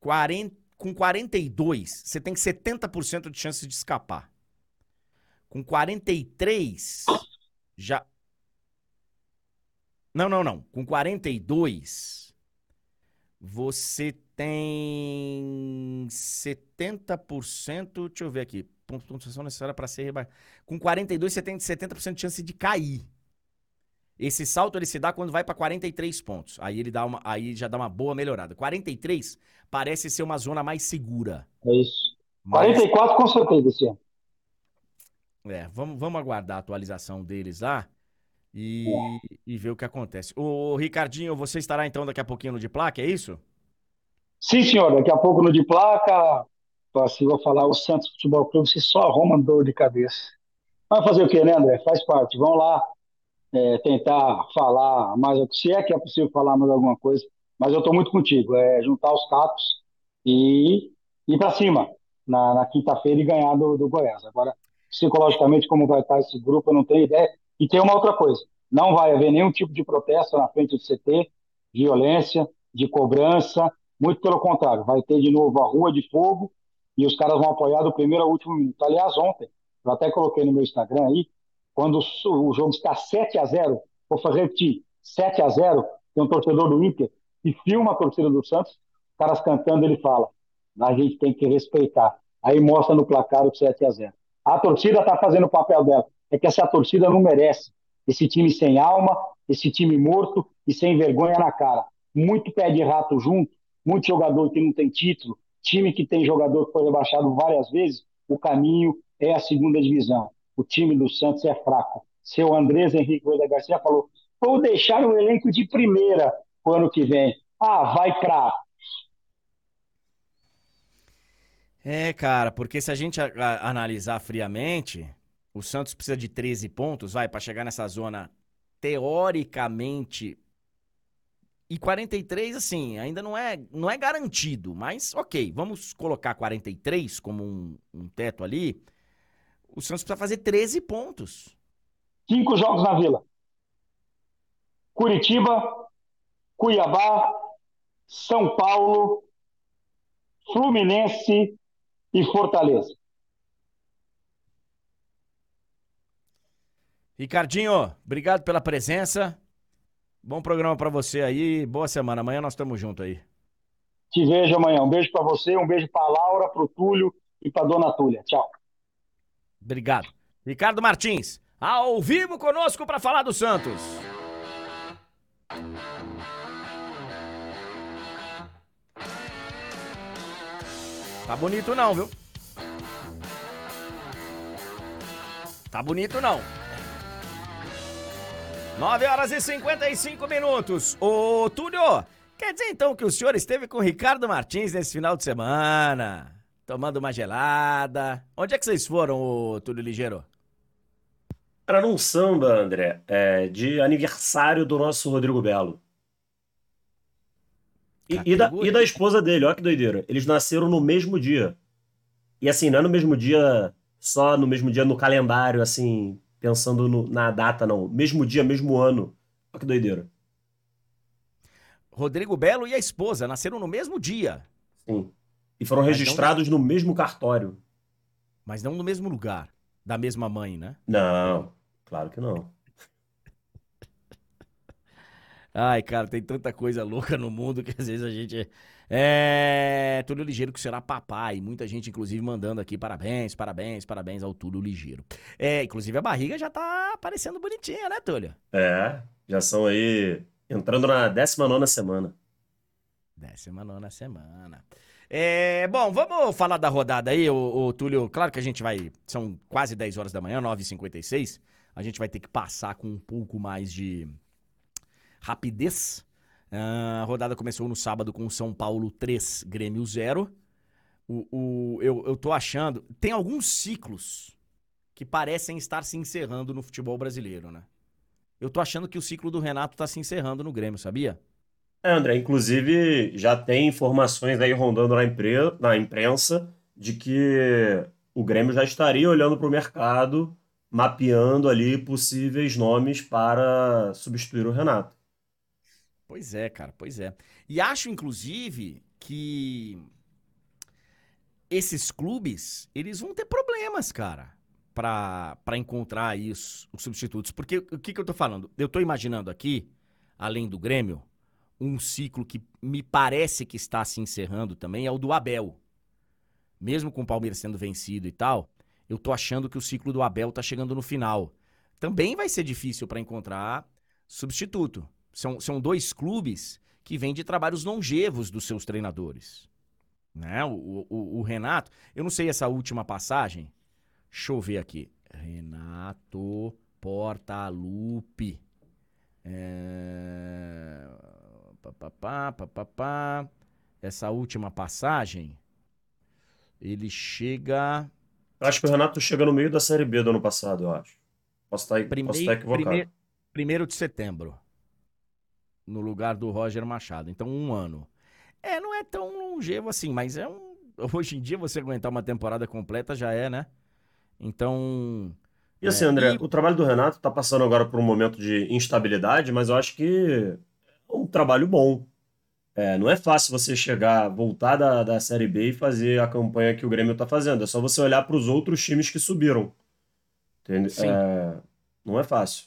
S1: 40, com 42, você tem 70% de chance de escapar. Com 43, já. Não, não, não. Com 42, você tem 70%. Deixa eu ver aqui. Pontuação necessária para ser rebaixado. Com 42, você tem 70% de chance de cair. Esse salto ele se dá quando vai para 43 pontos. Aí ele dá uma, aí já dá uma boa melhorada. 43 parece ser uma zona mais segura.
S3: É isso. Mas... 44 com certeza esse ano.
S1: É, vamos, vamos aguardar a atualização deles lá e, é. e ver o que acontece. O Ricardinho, você estará então daqui a pouquinho no de placa, é isso?
S3: Sim, senhor. Daqui a pouco no de placa, assim, vou falar, o Santos Futebol Clube se só arruma dor de cabeça. Vai fazer o quê, né, André? Faz parte. Vamos lá é, tentar falar mais, se é que é possível falar mais alguma coisa, mas eu estou muito contigo. É juntar os cacos e ir para cima na, na quinta-feira e ganhar do, do Goiás. Agora, psicologicamente, como vai estar esse grupo, eu não tenho ideia. E tem uma outra coisa: não vai haver nenhum tipo de protesto na frente do CT, violência, de cobrança, muito pelo contrário, vai ter de novo a rua de fogo e os caras vão apoiar do primeiro ao último minuto. Aliás, ontem, eu até coloquei no meu Instagram aí, quando o jogo está 7 a 0 vou fazer repetir, 7 a 0 tem um torcedor do Inter que filma a torcida do Santos, os caras cantando, ele fala, a gente tem que respeitar. Aí mostra no placar o 7 a 0 A torcida está fazendo o papel dela é que essa torcida não merece. Esse time sem alma, esse time morto e sem vergonha na cara. Muito pé de rato junto, muito jogador que não tem título, time que tem jogador que foi rebaixado várias vezes, o caminho é a segunda divisão. O time do Santos é fraco. Seu Andrés Henrique Coelho Garcia falou: vou deixar o elenco de primeira o ano que vem. Ah, vai craque.
S1: É, cara, porque se a gente a- a- analisar friamente, o Santos precisa de 13 pontos, vai, pra chegar nessa zona teoricamente. E 43, assim, ainda não é, não é garantido, mas ok, vamos colocar 43 como um, um teto ali. O Santos precisa fazer 13 pontos.
S3: Cinco jogos na Vila. Curitiba, Cuiabá, São Paulo, Fluminense e Fortaleza.
S1: Ricardinho, obrigado pela presença. Bom programa pra você aí. Boa semana. Amanhã nós estamos juntos aí.
S3: Te vejo amanhã. Um beijo para você, um beijo para Laura, para o Túlio e para dona Túlia. Tchau.
S1: Obrigado. Ricardo Martins, ao vivo conosco para falar do Santos. Tá bonito não, viu? Tá bonito não. 9 horas e 55 minutos. Ô, Túlio, quer dizer então que o senhor esteve com o Ricardo Martins nesse final de semana, tomando uma gelada. Onde é que vocês foram, ô, Túlio Ligeiro?
S2: Era num samba, André, é, de aniversário do nosso Rodrigo Belo. E, e da, e da esposa dele, olha que doideira. Eles nasceram no mesmo dia. E assim, não é no mesmo dia, só no mesmo dia no calendário, assim, pensando no- na data, não. Mesmo dia, mesmo ano. Olha que doideira.
S1: Rodrigo Belo e a esposa nasceram no mesmo dia,
S2: Sim. E foram
S1: Mas não-
S2: registrados no mesmo cartório.
S1: mas não no mesmo lugar, da mesma mãe, né?
S2: Não, claro que não.
S1: Ai, cara, tem tanta coisa louca no mundo que às vezes a gente. É. Túlio Ligeiro que será papai. Muita gente, inclusive, mandando aqui parabéns, parabéns, parabéns ao Túlio Ligeiro. É, inclusive a barriga já tá aparecendo bonitinha, né, Túlio?
S2: É, já são aí entrando na 19ª semana.
S1: Décima nona semana. É, bom, vamos falar da rodada aí, o, Túlio. Claro que a gente vai. São quase 10 horas da manhã, 9h56. A gente vai ter que passar com um pouco mais de rapidez. Ah, a rodada começou no sábado com São Paulo 3, Grêmio 0. O, o- eu, eu tô achando. Tem alguns ciclos que parecem estar se encerrando no futebol brasileiro, né? Eu tô achando que o ciclo do Renato tá se encerrando no Grêmio, sabia?
S2: É, André, inclusive já tem informações aí rondando na, impre- na imprensa de que o Grêmio já estaria olhando para o mercado, mapeando ali possíveis nomes para substituir o Renato.
S1: Pois é, cara, pois é. E acho, inclusive, que esses clubes, eles vão ter problemas, cara, pra encontrar aí os, os substitutos. Porque o que, que eu tô falando? Eu tô imaginando aqui, além do Grêmio, um ciclo que me parece que está se encerrando também, é o do Abel. Mesmo com o Palmeiras sendo vencido e tal, eu tô achando que o ciclo do Abel tá chegando no final. Também vai ser difícil pra encontrar substituto. São, são dois clubes que vêm de trabalhos longevos dos seus treinadores. Né? O, o, o Renato, eu não sei essa última passagem. Deixa eu ver aqui. Renato Portaluppi. É... Essa última passagem, ele chega.
S2: Acho que o Renato chega no meio da Série B do ano passado, eu acho. Posso estar, posso
S1: Primeiro,
S2: estar equivocado.
S1: primeiro, primeiro de setembro. No lugar do Roger Machado. Então, um ano. É, não é tão longevo assim, mas é um. Hoje em dia, você aguentar uma temporada completa já é, né? Então.
S2: E assim,
S1: É,
S2: André,
S1: e-
S2: o trabalho do Renato está passando agora por um momento de instabilidade, mas eu acho que é um trabalho bom. É, não é fácil você chegar, voltar da, da Série B e fazer a campanha que o Grêmio está fazendo. É só você olhar para os outros times que subiram. Entende?
S1: Sim.
S2: É, não é fácil.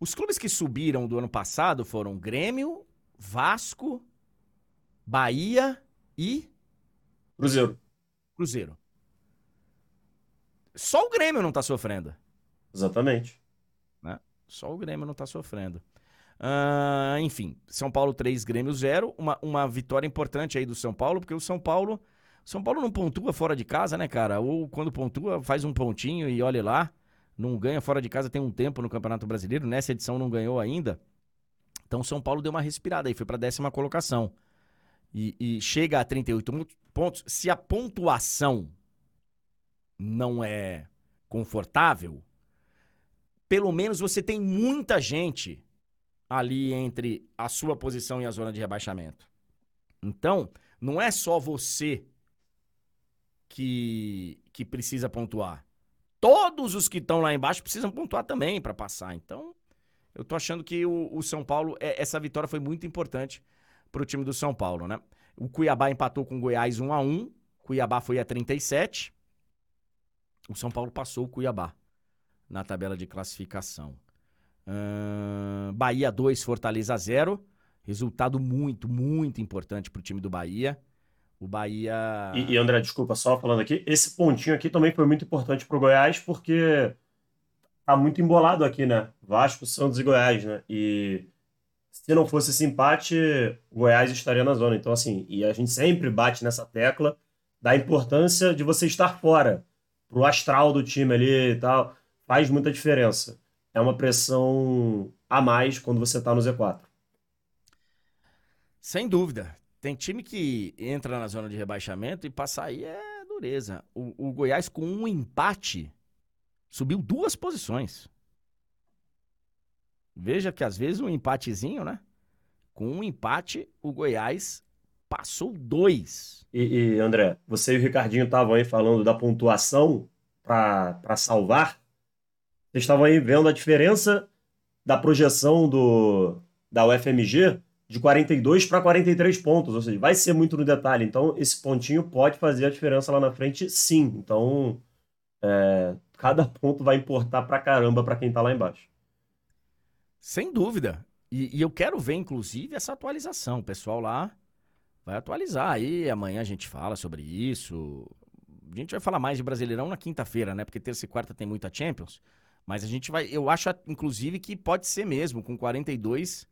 S1: Os clubes que subiram do ano passado foram Grêmio, Vasco, Bahia e
S2: Cruzeiro,
S1: Cruzeiro. Só o Grêmio não tá sofrendo.
S2: exatamente.
S1: Só o Grêmio não tá sofrendo. Ah, enfim, São Paulo 3, Grêmio 0. Uma, uma vitória importante aí do São Paulo, porque o São Paulo. São Paulo não pontua fora de casa, né, cara? Ou quando pontua, faz um pontinho e olha lá. Não ganha fora de casa tem um tempo no Campeonato Brasileiro. Nessa edição não ganhou ainda. Então São Paulo deu uma respirada aí, foi para décima colocação. E, e chega a 38 pontos. Se a pontuação não é confortável, pelo menos você tem muita gente ali entre a sua posição e a zona de rebaixamento. Então, não é só você que, que precisa pontuar. Todos os que estão lá embaixo precisam pontuar também para passar. Então, eu tô achando que o, o São Paulo, é, essa vitória foi muito importante para o time do São Paulo, né? O Cuiabá empatou com o Goiás 1 a 1 Cuiabá foi a 37. O São Paulo passou o Cuiabá na tabela de classificação. Uh, Bahia 2, Fortaleza 0. Resultado muito, muito importante para o time do Bahia. O Bahia.
S2: E, e, André, desculpa, só falando aqui, esse pontinho aqui também foi muito importante para o Goiás, porque tá muito embolado aqui, né? Vasco, Santos e Goiás, né? E se não fosse esse empate, o Goiás estaria na zona. Então, assim, e a gente sempre bate nessa tecla da importância de você estar fora, pro astral do time ali e tal faz muita diferença. É uma pressão a mais quando você está no Z4.
S1: Sem dúvida. Tem time que entra na zona de rebaixamento e passar aí é dureza. O, o Goiás, com um empate, subiu duas posições. Veja que às vezes um empatezinho, né? Com um empate, o Goiás passou dois.
S2: E, e André, você e o Ricardinho estavam aí falando da pontuação para salvar. Vocês estavam aí vendo a diferença da projeção do, da UFMG de 42 para 43 pontos, ou seja, vai ser muito no detalhe. Então, esse pontinho pode fazer a diferença lá na frente, sim. Então, é, cada ponto vai importar pra caramba para quem tá lá embaixo.
S1: Sem dúvida. E, e, eu quero ver, inclusive, essa atualização. O pessoal lá vai atualizar aí. Amanhã a gente fala sobre isso. A gente vai falar mais de Brasileirão na quinta-feira, né? Porque terça e quarta tem muita Champions. Mas a gente vai. Eu acho, inclusive, que pode ser mesmo. Com 42,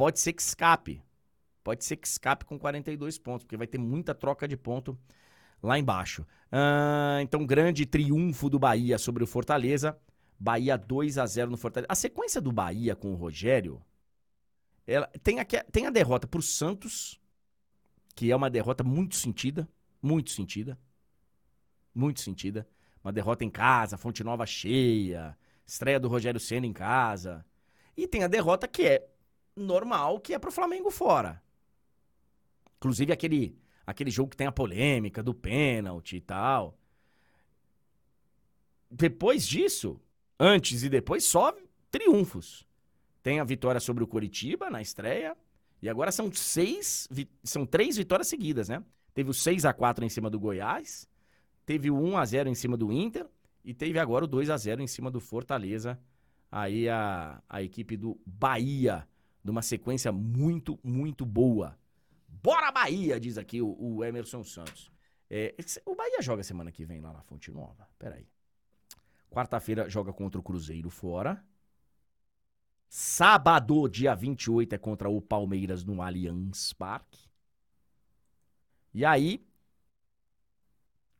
S1: pode ser que escape. Pode ser que escape com 42 pontos, porque vai ter muita troca de ponto lá embaixo. Então, grande triunfo do Bahia sobre o Fortaleza. Bahia 2 a 0 no Fortaleza. A sequência do Bahia com o Rogério. Ela, tem, a, tem a derrota pro Santos, que é uma derrota muito sentida. Muito sentida. Muito sentida. Uma derrota em casa, Fonte Nova cheia, estreia do Rogério Senna em casa. E tem a derrota que é normal, que é pro Flamengo fora. Inclusive aquele, aquele jogo que tem a polêmica do pênalti e tal. Depois disso, antes e depois, só triunfos. Tem a vitória sobre o Coritiba na estreia. E agora são seis, são três vitórias seguidas, né? Teve o 6 a 4 em cima do Goiás. Teve o 1 a 0 em cima do Inter e teve agora o 2 a 0 em cima do Fortaleza. Aí a, a equipe do Bahia, numa sequência muito, muito boa. Bora Bahia, diz aqui o, o Emerson Santos. É, o Bahia joga semana que vem lá na Fonte Nova. Peraí. Quarta-feira joga contra o Cruzeiro fora. Sábado, dia 28, é contra o Palmeiras no Allianz Parque. E aí,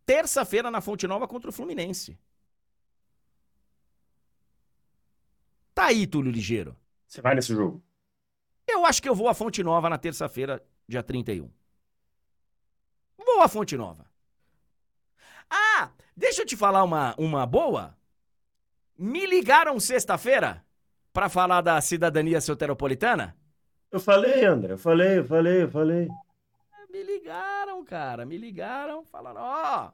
S1: terça-feira na Fonte Nova contra o Fluminense. Tá aí, Túlio Ligeiro.
S2: Você vai nesse jogo?
S1: Eu acho que eu vou à Fonte Nova na terça-feira, dia 31. Vou à Fonte Nova. Ah, deixa eu te falar uma, uma boa. Me ligaram sexta-feira para falar da cidadania soteropolitana?
S2: Eu falei, André, eu falei, eu falei, eu falei.
S1: Me ligaram, cara, me ligaram, falaram, ó, oh,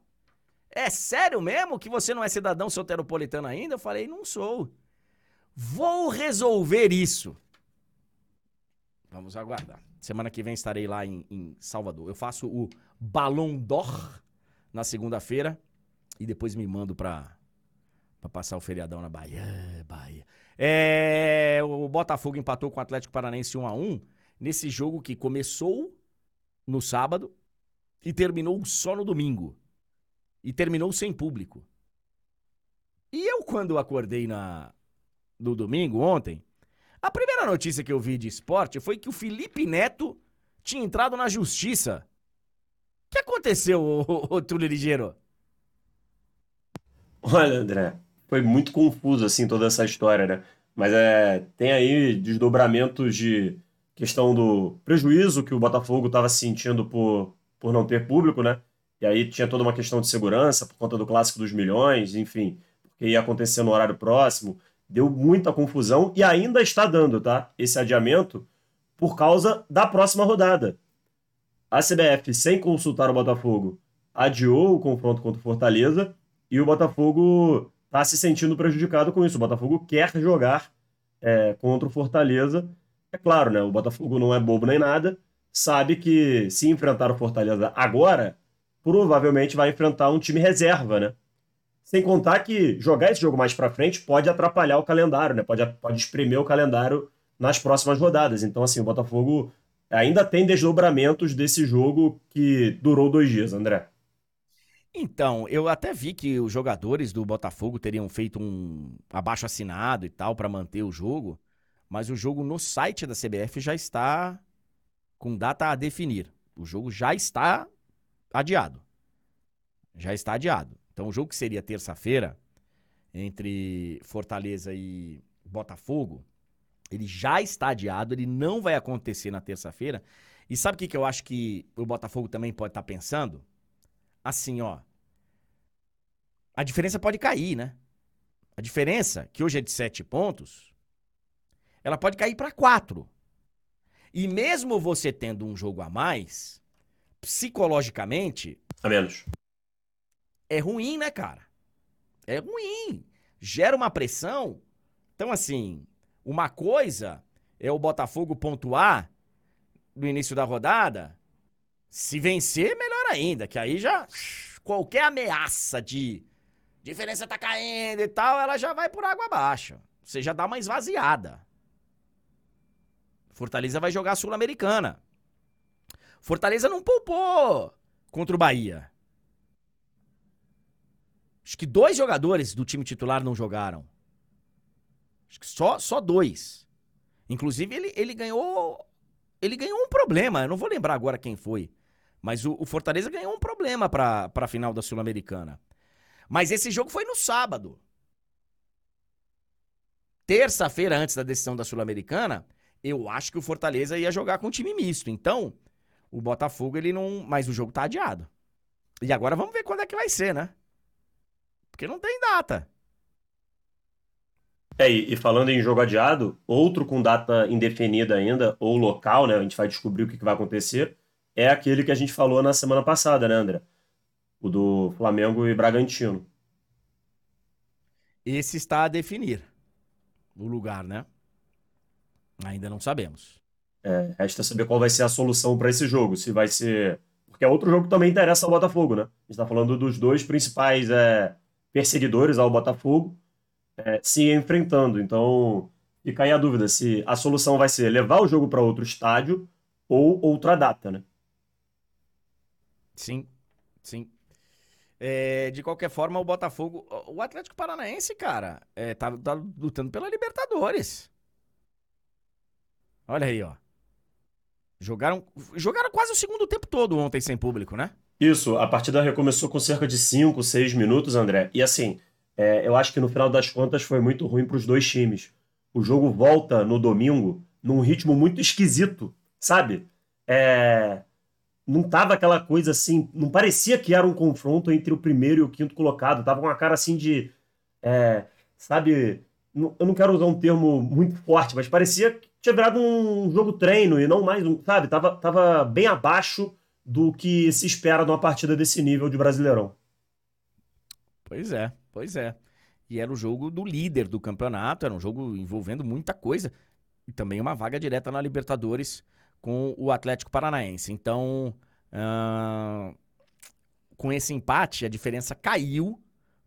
S1: é sério mesmo que você não é cidadão soteropolitano ainda? Eu falei, não sou. Vou resolver isso. Vamos aguardar. Semana que vem estarei lá em, em Salvador. Eu faço o Ballon d'Or na segunda-feira e depois me mando pra, pra passar o feriadão na Bahia. Bahia. É, o Botafogo empatou com o Atlético Paranaense 1 a 1 nesse jogo que começou no sábado e terminou só no domingo e terminou sem público. E eu, quando acordei na, no domingo, ontem, a primeira notícia que eu vi de esporte foi que o Felipe Neto tinha entrado na justiça. O que aconteceu, ô, ô, Túlio Ligeiro?
S2: Olha, André, foi muito confuso, assim, toda essa história, né? Mas é, tem aí desdobramentos de questão do prejuízo que o Botafogo estava sentindo por, por não ter público, né? E aí tinha toda uma questão de segurança por conta do clássico dos milhões, enfim, porque ia acontecer no horário próximo. Deu muita confusão e ainda está dando, tá? Esse adiamento por causa da próxima rodada. A CBF, sem consultar o Botafogo, adiou o confronto contra o Fortaleza e o Botafogo está se sentindo prejudicado com isso. O Botafogo quer jogar é, contra o Fortaleza. É claro, né? O Botafogo não é bobo nem nada. Sabe que se enfrentar o Fortaleza agora, provavelmente vai enfrentar um time reserva, né? Sem contar que jogar esse jogo mais para frente pode atrapalhar o calendário, né? Pode, pode espremer o calendário nas próximas rodadas. Então, assim, o Botafogo ainda tem desdobramentos desse jogo que durou dois dias, André.
S1: Então, eu até vi que os jogadores do Botafogo teriam feito um abaixo assinado e tal para manter o jogo, mas o jogo no site da CBF já está com data a definir. O jogo já está adiado. Já está adiado. Então, o jogo que seria terça-feira entre Fortaleza e Botafogo, ele já está adiado, ele não vai acontecer na terça-feira. E sabe o que, que eu acho que o Botafogo também pode estar tá pensando? Assim, ó. A diferença pode cair, né? A diferença, que hoje é de sete pontos, ela pode cair para quatro. E mesmo você tendo um jogo a mais, psicologicamente.
S2: A menos.
S1: É ruim, né, cara? É ruim. Gera uma pressão. Então, assim, uma coisa é o Botafogo pontuar no início da rodada. Se vencer, melhor ainda, que aí já qualquer ameaça de diferença tá caindo e tal, ela já vai por água abaixo. Você já dá uma esvaziada. Fortaleza vai jogar Sul-Americana. Fortaleza não poupou contra o Bahia. Acho que dois jogadores do time titular não jogaram. Acho que só, só dois. Inclusive, ele, ele ganhou. Ele ganhou um problema. Eu não vou lembrar agora quem foi. Mas o, o Fortaleza ganhou um problema para a final da Sul-Americana. Mas esse jogo foi no sábado. Terça-feira, antes da decisão da Sul-Americana, eu acho que o Fortaleza ia jogar com um time misto. Então, o Botafogo, ele não. Mas o jogo tá adiado. E agora vamos ver quando é que vai ser, né? Porque não tem data.
S2: É, e falando em jogo adiado, outro com data indefinida ainda, ou local, né? A gente vai descobrir o que vai acontecer, é aquele que a gente falou na semana passada, né, André? O do Flamengo e Bragantino.
S1: Esse está a definir o lugar, né? Ainda não sabemos.
S2: É, resta saber qual vai ser a solução para esse jogo. Se vai ser. Porque é outro jogo que também interessa ao Botafogo, né? A gente está falando dos dois principais é, perseguidores ao Botafogo é, se enfrentando. Então, fica aí a dúvida se a solução vai ser levar o jogo para outro estádio ou outra data, né?
S1: Sim, sim. É, de qualquer forma, o Botafogo. O Atlético Paranaense, cara, é, tá, tá lutando pela Libertadores. Olha aí, ó. Jogaram, jogaram quase o segundo tempo todo ontem sem público, né?
S2: Isso, a partida recomeçou com cerca de 5, 6 minutos, André. E assim, é, eu acho que no final das contas foi muito ruim para os dois times. O jogo volta no domingo num ritmo muito esquisito, sabe? É, não tava aquela coisa assim, não parecia que era um confronto entre o primeiro e o quinto colocado. Tava com uma cara assim de, é, sabe? Eu não quero usar um termo muito forte, mas parecia que tinha virado um jogo treino e não mais um, sabe? Tava, tava bem abaixo do que se espera numa partida desse nível de Brasileirão.
S1: Pois é. Pois é. E era o jogo do líder do campeonato, era um jogo envolvendo muita coisa. E também uma vaga direta na Libertadores com o Atlético Paranaense. Então, uh, com esse empate, a diferença caiu,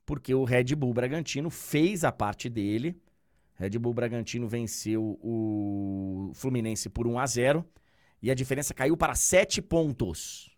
S1: porque o Red Bull Bragantino fez a parte dele. Red Bull Bragantino venceu o Fluminense por 1 a 0 e a diferença caiu para 7 pontos.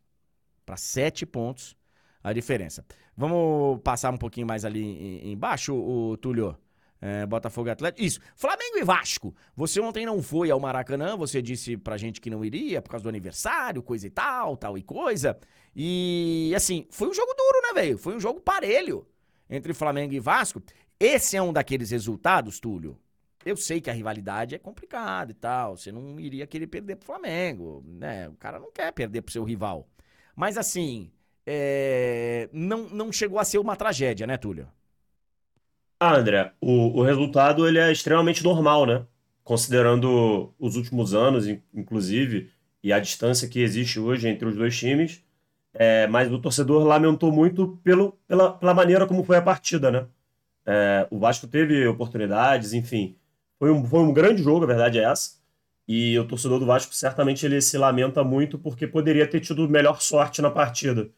S1: Para 7 pontos a diferença. Vamos passar um pouquinho mais ali embaixo, o Túlio. É, Botafogo Atlético. Isso. Flamengo e Vasco. Você ontem não foi ao Maracanã, você disse pra gente que não iria por causa do aniversário, coisa e tal, tal e coisa. E assim, foi um jogo duro, né, velho? Foi um jogo parelho entre Flamengo e Vasco. Esse é um daqueles resultados, Túlio, eu sei que a rivalidade é complicada e tal. Você não iria querer perder pro Flamengo, né? O cara não quer perder pro seu rival. Mas assim, é, não, não chegou a ser uma tragédia, né, Túlio?
S2: Ah, André, o, o resultado ele é extremamente normal, né? Considerando os últimos anos, inclusive, e a distância que existe hoje entre os dois times. É, mas o torcedor lamentou muito pelo, pela, pela maneira como foi a partida, né? É, o Vasco teve oportunidades, enfim. Foi um, foi um grande jogo, a verdade é essa. E o torcedor do Vasco certamente ele se lamenta muito porque poderia ter tido melhor sorte na partida.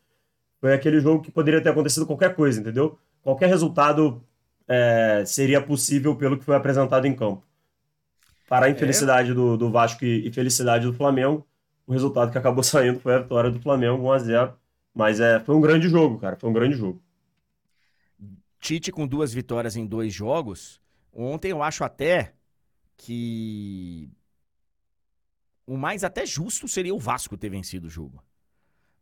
S2: Foi aquele jogo que poderia ter acontecido qualquer coisa, entendeu? Qualquer resultado é, seria possível pelo que foi apresentado em campo. Para a infelicidade é. do, do Vasco e, e felicidade do Flamengo, o resultado que acabou saindo foi a vitória do Flamengo 1 a 0 Mas é, foi um grande jogo, cara. Foi um grande jogo.
S1: Tite com duas vitórias em dois jogos. Ontem eu acho até que o mais até justo seria o Vasco ter vencido o jogo.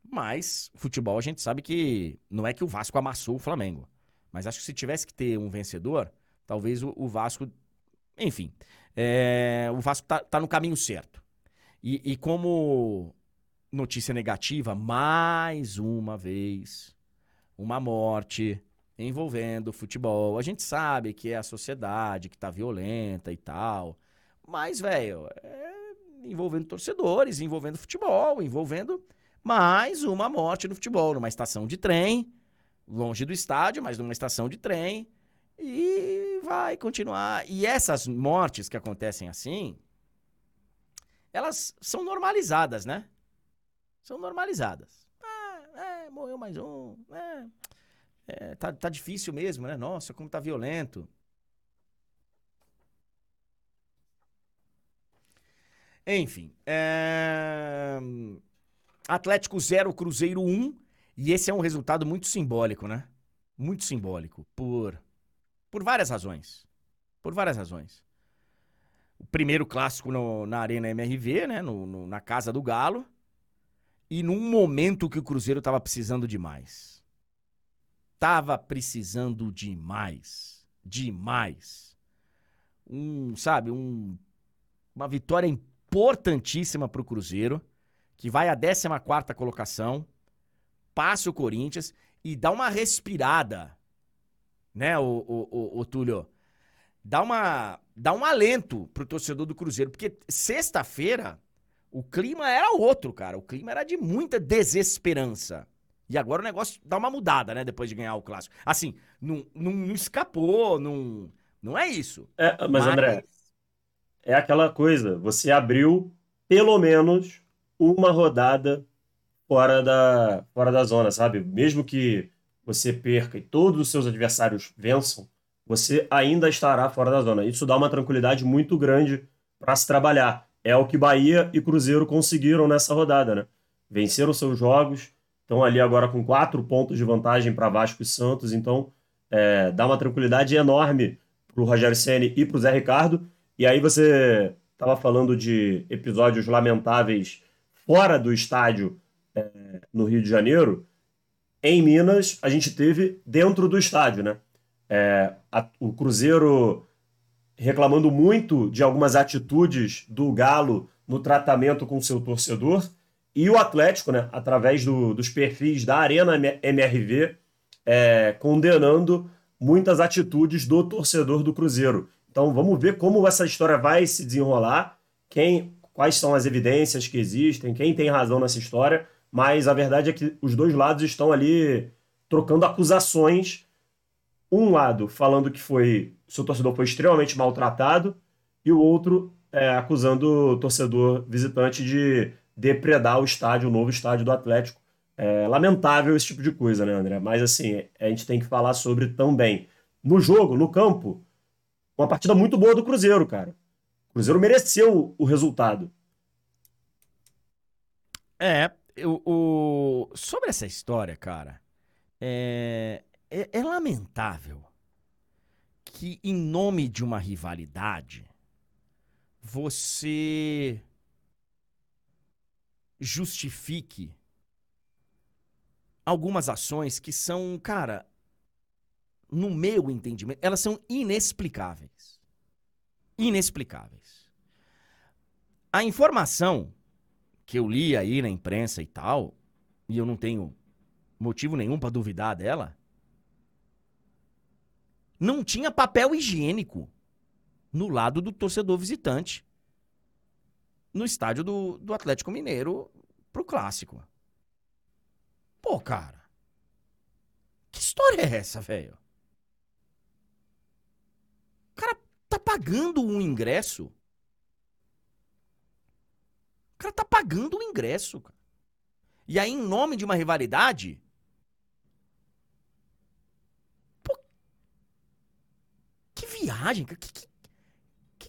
S1: Mas futebol a gente sabe que não é que o Vasco amassou o Flamengo. Mas acho que se tivesse que ter um vencedor, talvez o, o Vasco. Enfim, é, o Vasco tá, tá, no caminho certo. E, e como notícia negativa, mais uma vez, uma morte envolvendo futebol. A gente sabe que é a sociedade que tá violenta e tal. Mas, velho, é envolvendo torcedores, envolvendo futebol, envolvendo mais uma morte no futebol, numa estação de trem, longe do estádio, mas numa estação de trem. E vai continuar. E essas mortes que acontecem assim, elas são normalizadas, né? São normalizadas. Ah, é, morreu mais um. É, é, tá, tá difícil mesmo, né? Nossa, como tá violento. Enfim. É... Atlético 0, Cruzeiro 1. Um, e esse é um resultado muito simbólico, né? Muito simbólico. Por, por várias razões. Por várias razões. O primeiro clássico no, na Arena MRV, né? No, no, na Casa do Galo. E num momento que o Cruzeiro tava precisando demais. Tava precisando demais. Demais. Um, sabe, um, uma vitória importantíssima para o Cruzeiro, que vai à 14 colocação, passa o Corinthians e dá uma respirada, né, o, o, o, o Túlio? Dá, uma, dá um alento pro torcedor do Cruzeiro, porque sexta-feira o clima era outro, cara. O clima era de muita desesperança. E agora o negócio dá uma mudada, né? Depois de ganhar o clássico. Assim, não, não, não escapou, não, não é isso.
S2: É, mas, mas, André, é aquela coisa. Você abriu pelo menos uma rodada fora da, fora da zona, sabe? Mesmo que você perca e todos os seus adversários vençam, você ainda estará fora da zona. Isso dá uma tranquilidade muito grande para se trabalhar. É o que Bahia e Cruzeiro conseguiram nessa rodada, né? Venceram seus jogos, estão ali agora com quatro pontos de vantagem para Vasco e Santos, então é, dá uma tranquilidade enorme para o Rogério Ceni e para o Zé Ricardo. E aí você estava falando de episódios lamentáveis fora do estádio é, no Rio de Janeiro. Em Minas, a gente teve dentro do estádio, né? É, a, o Cruzeiro reclamando muito de algumas atitudes do Galo no tratamento com seu torcedor. E o Atlético, né, através do, dos perfis da Arena MRV, é, condenando muitas atitudes do torcedor do Cruzeiro. Então vamos ver como essa história vai se desenrolar, quem, quais são as evidências que existem, quem tem razão nessa história, mas a verdade é que os dois lados estão ali trocando acusações. Um lado falando que foi seu torcedor foi extremamente maltratado e o outro é, acusando o torcedor visitante de depredar o estádio, o novo estádio do Atlético. É lamentável esse tipo de coisa, né, André? Mas assim, a gente tem que falar sobre também. No jogo, no campo, uma partida muito boa do Cruzeiro, cara. O Cruzeiro mereceu o resultado.
S1: É, o, o... sobre essa história, cara, é... É, é lamentável que, em nome de uma rivalidade, você justifique algumas ações que são, cara, no meu entendimento, elas são inexplicáveis. inexplicáveis. A informação que eu li aí na imprensa e tal, e eu não tenho motivo nenhum para duvidar dela, não tinha papel higiênico no lado do torcedor visitante no estádio do, do Atlético Mineiro pro clássico. Pô, cara. Que história é essa, velho? O cara tá pagando um ingresso. O cara tá pagando um ingresso, cara. E aí, em nome de uma rivalidade. Pô, que viagem, cara. Que, que,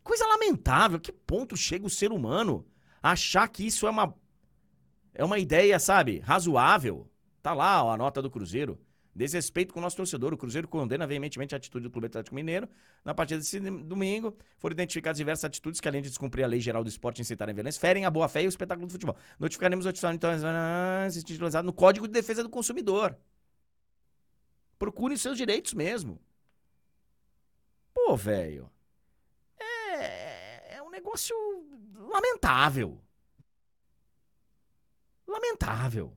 S1: coisa lamentável. Que ponto chega o ser humano a achar que isso é uma. É uma ideia, sabe, razoável. Tá lá ó, a nota do Cruzeiro. Desrespeito com o nosso torcedor. O Cruzeiro condena veementemente a atitude do Clube Atlético Mineiro. Na partida desse domingo, foram identificadas diversas atitudes que, além de descumprir a lei geral do esporte e incitarem violência, ferem a boa fé e o espetáculo do futebol. Notificaremos o atitude então, no Código de Defesa do Consumidor. Procurem seus direitos mesmo. Pô, velho. Negócio lamentável. Lamentável.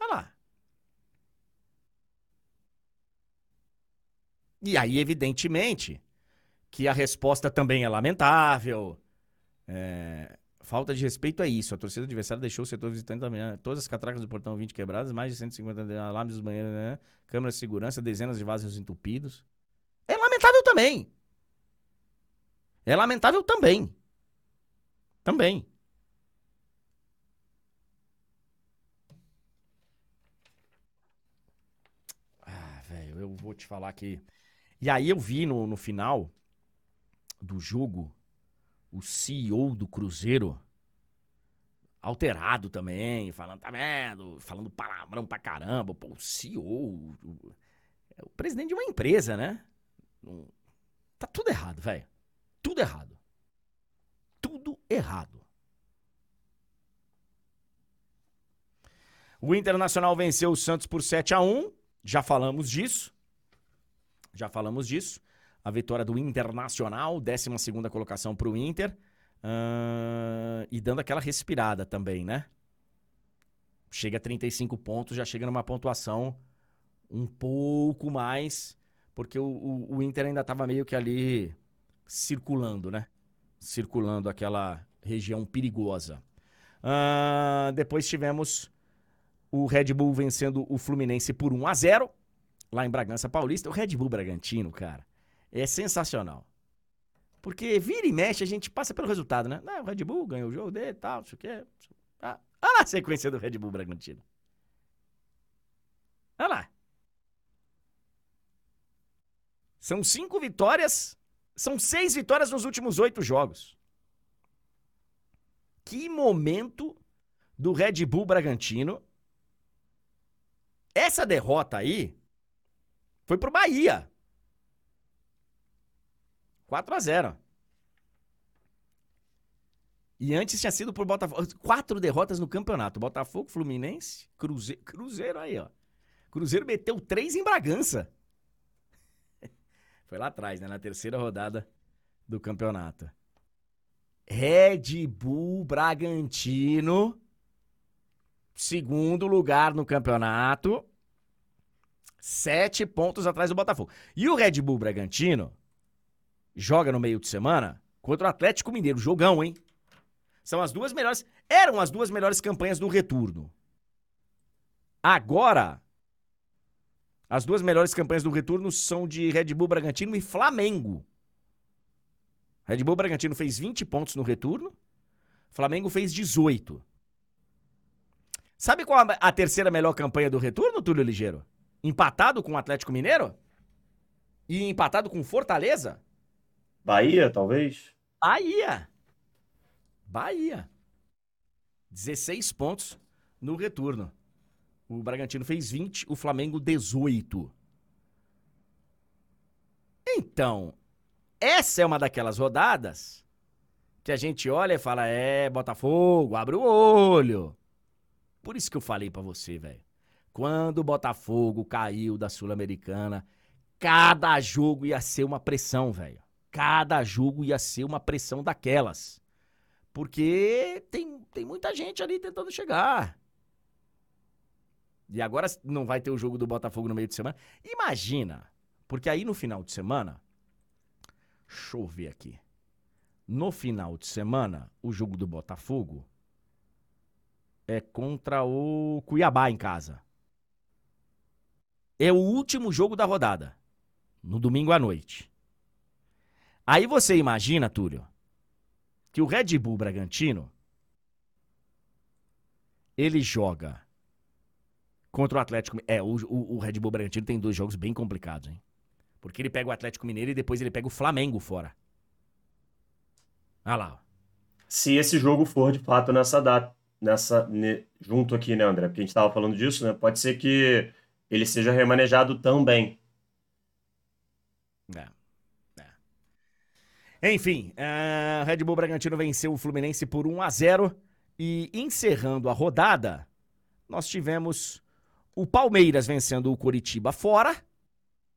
S1: Olha lá. E aí, evidentemente, que a resposta também é lamentável. É... Falta de respeito é isso. A torcida adversária deixou o setor visitante também. Né? Todas as catracas do portão 20 quebradas, mais de 150 alarmes dos banheiros, né? câmeras de segurança, dezenas de vasos entupidos. Também. É lamentável também. Também. eu vou te falar que. E aí eu vi no, no final do jogo o CEO do Cruzeiro alterado também, falando, tá vendo? Falando palavrão pra caramba. Pô, o CEO, o, é o presidente de uma empresa, né? Tá tudo errado, velho. Tudo errado. Tudo errado. O Internacional venceu o Santos por 7 a 1 já falamos disso. Já falamos disso. A vitória do Internacional, 12 colocação para o Inter. Uh, e dando aquela respirada também, né? Chega a 35 pontos, já chega numa pontuação um pouco mais, porque o, o, o Inter ainda estava meio que ali circulando, né? Circulando aquela região perigosa. Uh, depois tivemos o Red Bull vencendo o Fluminense por 1 a 0 lá em Bragança Paulista. O Red Bull Bragantino, cara, é sensacional. Porque vira e mexe, a gente passa pelo resultado, né? Não, o Red Bull ganhou o jogo dele e tal, não sei o quê. Ah, olha lá a sequência do Red Bull Bragantino. Olha lá. São cinco vitórias, são seis vitórias nos últimos oito jogos. Que momento do Red Bull Bragantino essa derrota aí foi pro Bahia. 4 a 0 E antes tinha sido por Botafogo. Quatro derrotas no campeonato. Botafogo, Fluminense, Cruzeiro. Cruzeiro aí, ó. Cruzeiro meteu três em Bragança. Foi lá atrás, né? Na terceira rodada do campeonato. Red Bull Bragantino segundo lugar no campeonato, sete pontos atrás do Botafogo. E o Red Bull Bragantino joga no meio de semana contra o Atlético Mineiro. Jogão, hein? São as duas melhores. Eram as duas melhores campanhas do retorno. Agora, as duas melhores campanhas do retorno são de Red Bull Bragantino e Flamengo. Red Bull Bragantino fez 20 pontos no retorno, Flamengo fez 18. Sabe qual a terceira melhor campanha do retorno, Túlio Ligeiro? Empatado com o Atlético Mineiro? E empatado com Fortaleza?
S2: Bahia, talvez?
S1: Bahia. Bahia. 16 pontos no retorno. O Bragantino fez 20, o Flamengo 18. Então, essa é uma daquelas rodadas que a gente olha e fala: é, Botafogo, abre o olho. Por isso que eu falei para você, velho. Quando o Botafogo caiu da Sul-Americana, cada jogo ia ser uma pressão, velho. Cada jogo ia ser uma pressão daquelas. Porque tem, tem muita gente ali tentando chegar. E agora não vai ter o jogo do Botafogo no meio de semana. Imagina, porque aí no final de semana. Deixa eu ver aqui. No final de semana, o jogo do Botafogo é contra o Cuiabá em casa. É o último jogo da rodada. No domingo à noite. Aí você imagina, Túlio, que o Red Bull Bragantino ele joga contra o Atlético. É, o, o, o, Red Bull Bragantino tem dois jogos bem complicados, hein? Porque ele pega o Atlético Mineiro e depois ele pega o Flamengo fora. Olha lá.
S2: Se esse jogo for de fato nessa data, nessa ne, junto aqui, né, André? Porque a gente estava falando disso, né? Pode ser que ele seja remanejado também.
S1: É. é. Enfim, uh, Red Bull Bragantino venceu o Fluminense por 1 a 0 e encerrando a rodada, nós tivemos o Palmeiras vencendo o Coritiba fora.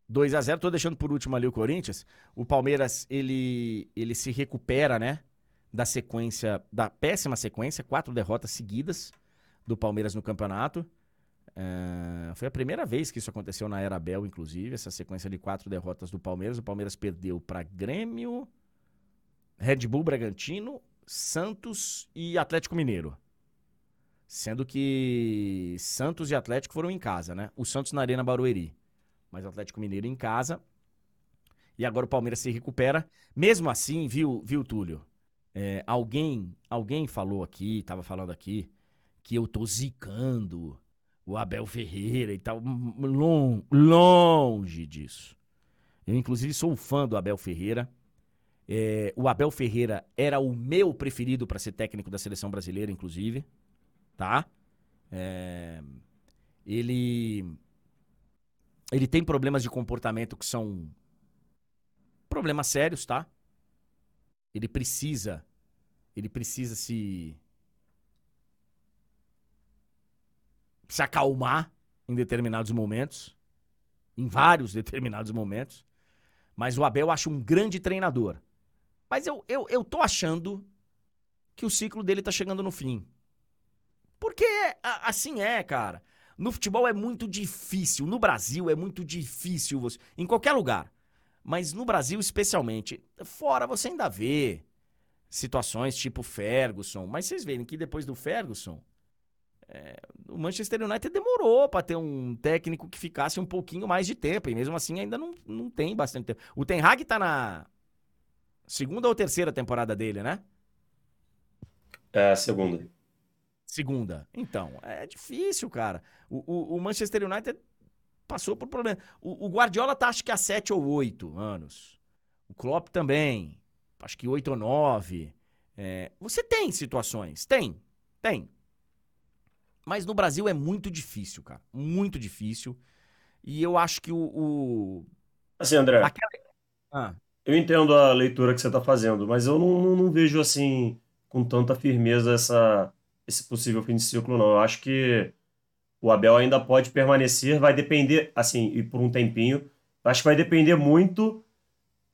S1: 2 a 0 tô deixando por último ali o Corinthians. O Palmeiras, ele, ele se recupera, né? Da sequência, da péssima sequência, quatro derrotas seguidas do Palmeiras no campeonato. É, foi a primeira vez que isso aconteceu na Era Bel, inclusive, essa sequência de quatro derrotas do Palmeiras. O Palmeiras perdeu para Grêmio, Red Bull Bragantino, Santos e Atlético Mineiro. Sendo que Santos e Atlético foram em casa, né? O Santos na Arena Barueri mas o Atlético Mineiro em casa. E agora o Palmeiras se recupera. Mesmo assim, viu, viu Túlio? É, alguém, alguém falou aqui, tava falando aqui, que eu tô zicando o Abel Ferreira e tal. Long, longe disso. Eu, inclusive, sou um fã do Abel Ferreira. É, o Abel Ferreira era o meu preferido para ser técnico da seleção brasileira, inclusive. Tá? É, ele ele tem problemas de comportamento que são problemas sérios, tá? Ele precisa ele precisa se se acalmar em determinados momentos, em vários determinados momentos. Mas o Abel acha um grande treinador. Mas eu, eu, eu tô achando que o ciclo dele tá chegando no fim. Porque assim é, cara. No futebol é muito difícil, no Brasil é muito difícil você, em qualquer lugar, mas no Brasil especialmente, fora você ainda vê situações tipo Ferguson, mas vocês verem que depois do Ferguson, é, o Manchester United demorou para ter um técnico que ficasse um pouquinho mais de tempo, e mesmo assim ainda não, não tem bastante tempo. O Ten Hag tá na segunda ou terceira temporada dele, né?
S2: É, segunda.
S1: Segunda. Então, é difícil, cara. O, o, o Manchester United passou por problema. O, o, Guardiola tá acho que há sete ou oito anos. O Klopp também. Acho que oito ou nove. É, você tem situações. Tem. Tem. Mas no Brasil é muito difícil, cara. Muito difícil. E eu acho que o. o...
S2: Assim, André. Aquela... Ah. Eu entendo a leitura que você está fazendo, mas eu não, não, não vejo assim com tanta firmeza essa esse possível fim de ciclo, não. Eu acho que o Abel ainda pode permanecer, vai depender, assim, e por um tempinho, acho que vai depender muito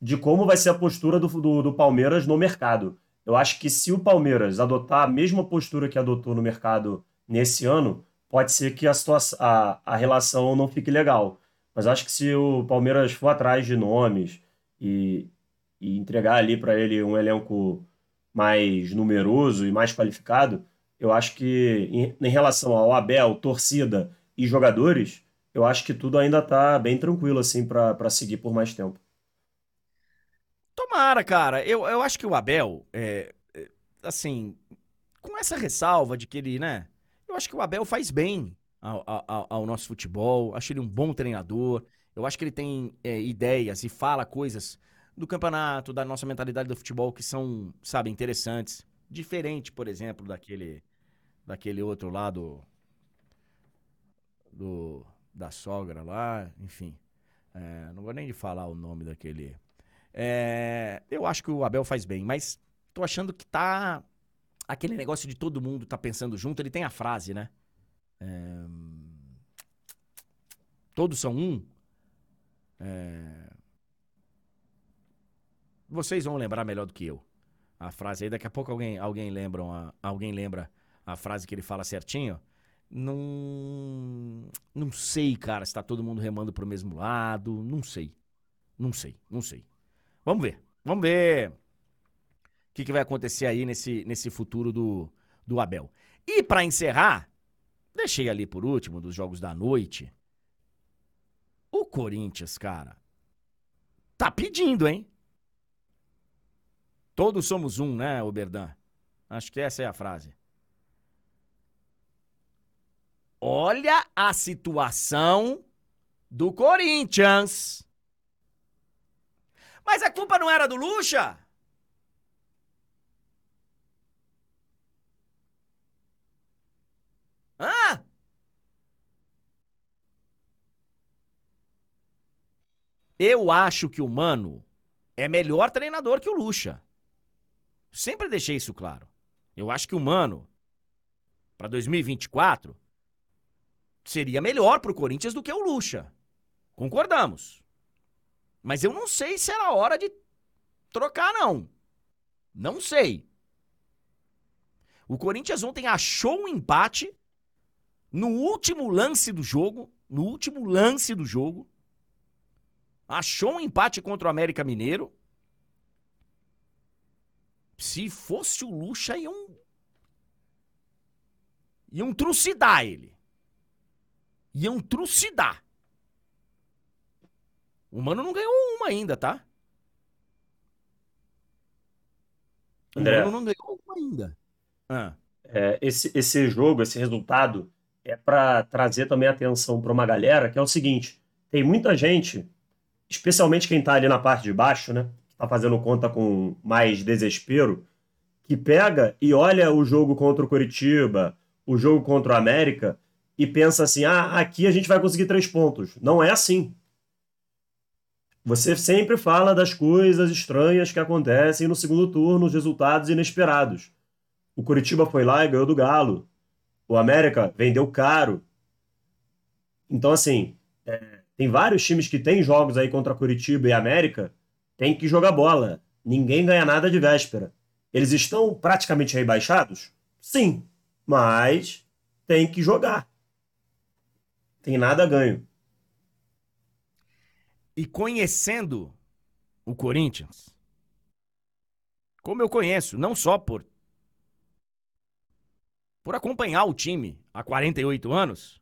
S2: de como vai ser a postura do, do, do, Palmeiras no mercado. Eu acho que se o Palmeiras adotar a mesma postura que adotou no mercado nesse ano, pode ser que a, situação, a, a relação não fique legal. Mas acho que se o Palmeiras for atrás de nomes e, e entregar ali para ele um elenco mais numeroso e mais qualificado, eu acho que em, em relação ao Abel, torcida e jogadores, eu acho que tudo ainda tá bem tranquilo assim para seguir por mais tempo.
S1: Tomara, cara. Eu, eu acho que o Abel, é, é, assim, com essa ressalva de que ele, né? Eu acho que o Abel faz bem ao, ao, ao nosso futebol. Acho ele um bom treinador. Eu acho que ele tem é, ideias e fala coisas do campeonato, da nossa mentalidade do futebol que são, sabe, interessantes. Diferente, por exemplo, daquele daquele outro lado do da sogra lá, enfim. É, não vou nem de falar o nome daquele. É, eu acho que o Abel faz bem, mas tô achando que tá aquele negócio de todo mundo tá pensando junto. Ele tem a frase, né? É, todos são um. É... Vocês vão lembrar melhor do que eu a frase aí. Daqui a pouco alguém, alguém, lembra, alguém lembra a frase que ele fala certinho. Não, não sei, cara, se tá todo mundo remando pro mesmo lado. Não sei. Não sei, não sei. Vamos ver. Vamos ver o que, que vai acontecer aí nesse, nesse futuro do, do Abel. E para encerrar, deixei ali por último dos jogos da noite. O Corinthians, cara, tá pedindo, hein? Todos somos um, né, Oberdan? Acho que essa é a frase. Olha a situação do Corinthians. Mas a culpa não era do Lucha? Hã? Eu acho que o Mano é melhor treinador que o Lucha. Sempre deixei isso claro. Eu acho que o Mano, para 2024, seria melhor pro Corinthians do que o Lucha. Concordamos. Mas eu não sei se era hora de trocar, não. Não sei. O Corinthians ontem achou um empate no último lance do jogo. No último lance do jogo. Achou um empate contra o América Mineiro. Se fosse o Lucha, iam. iam trucidar ele. Iam trucidar. O Mano não ganhou uma ainda, tá?
S2: O André,
S1: Mano não ganhou uma ainda.
S2: Ah. É, esse, esse jogo, esse resultado, é para trazer também atenção para uma galera que é o seguinte: tem muita gente, especialmente quem tá ali na parte de baixo, né? está fazendo conta com mais desespero, que pega e olha o jogo contra o Curitiba, o jogo contra o América, e pensa assim: ah, aqui a gente vai conseguir três pontos. Não é assim. Você sempre fala das coisas estranhas que acontecem no segundo turno, os resultados inesperados. O Curitiba foi lá e ganhou do Galo. O América vendeu caro. Então, assim, é, tem vários times que têm jogos aí contra Curitiba e América tem que jogar bola. Ninguém ganha nada de véspera. Eles estão praticamente rebaixados? Sim, mas tem que jogar. Tem nada a ganho.
S1: E conhecendo o Corinthians, como eu conheço, não só por por acompanhar o time há 48 anos,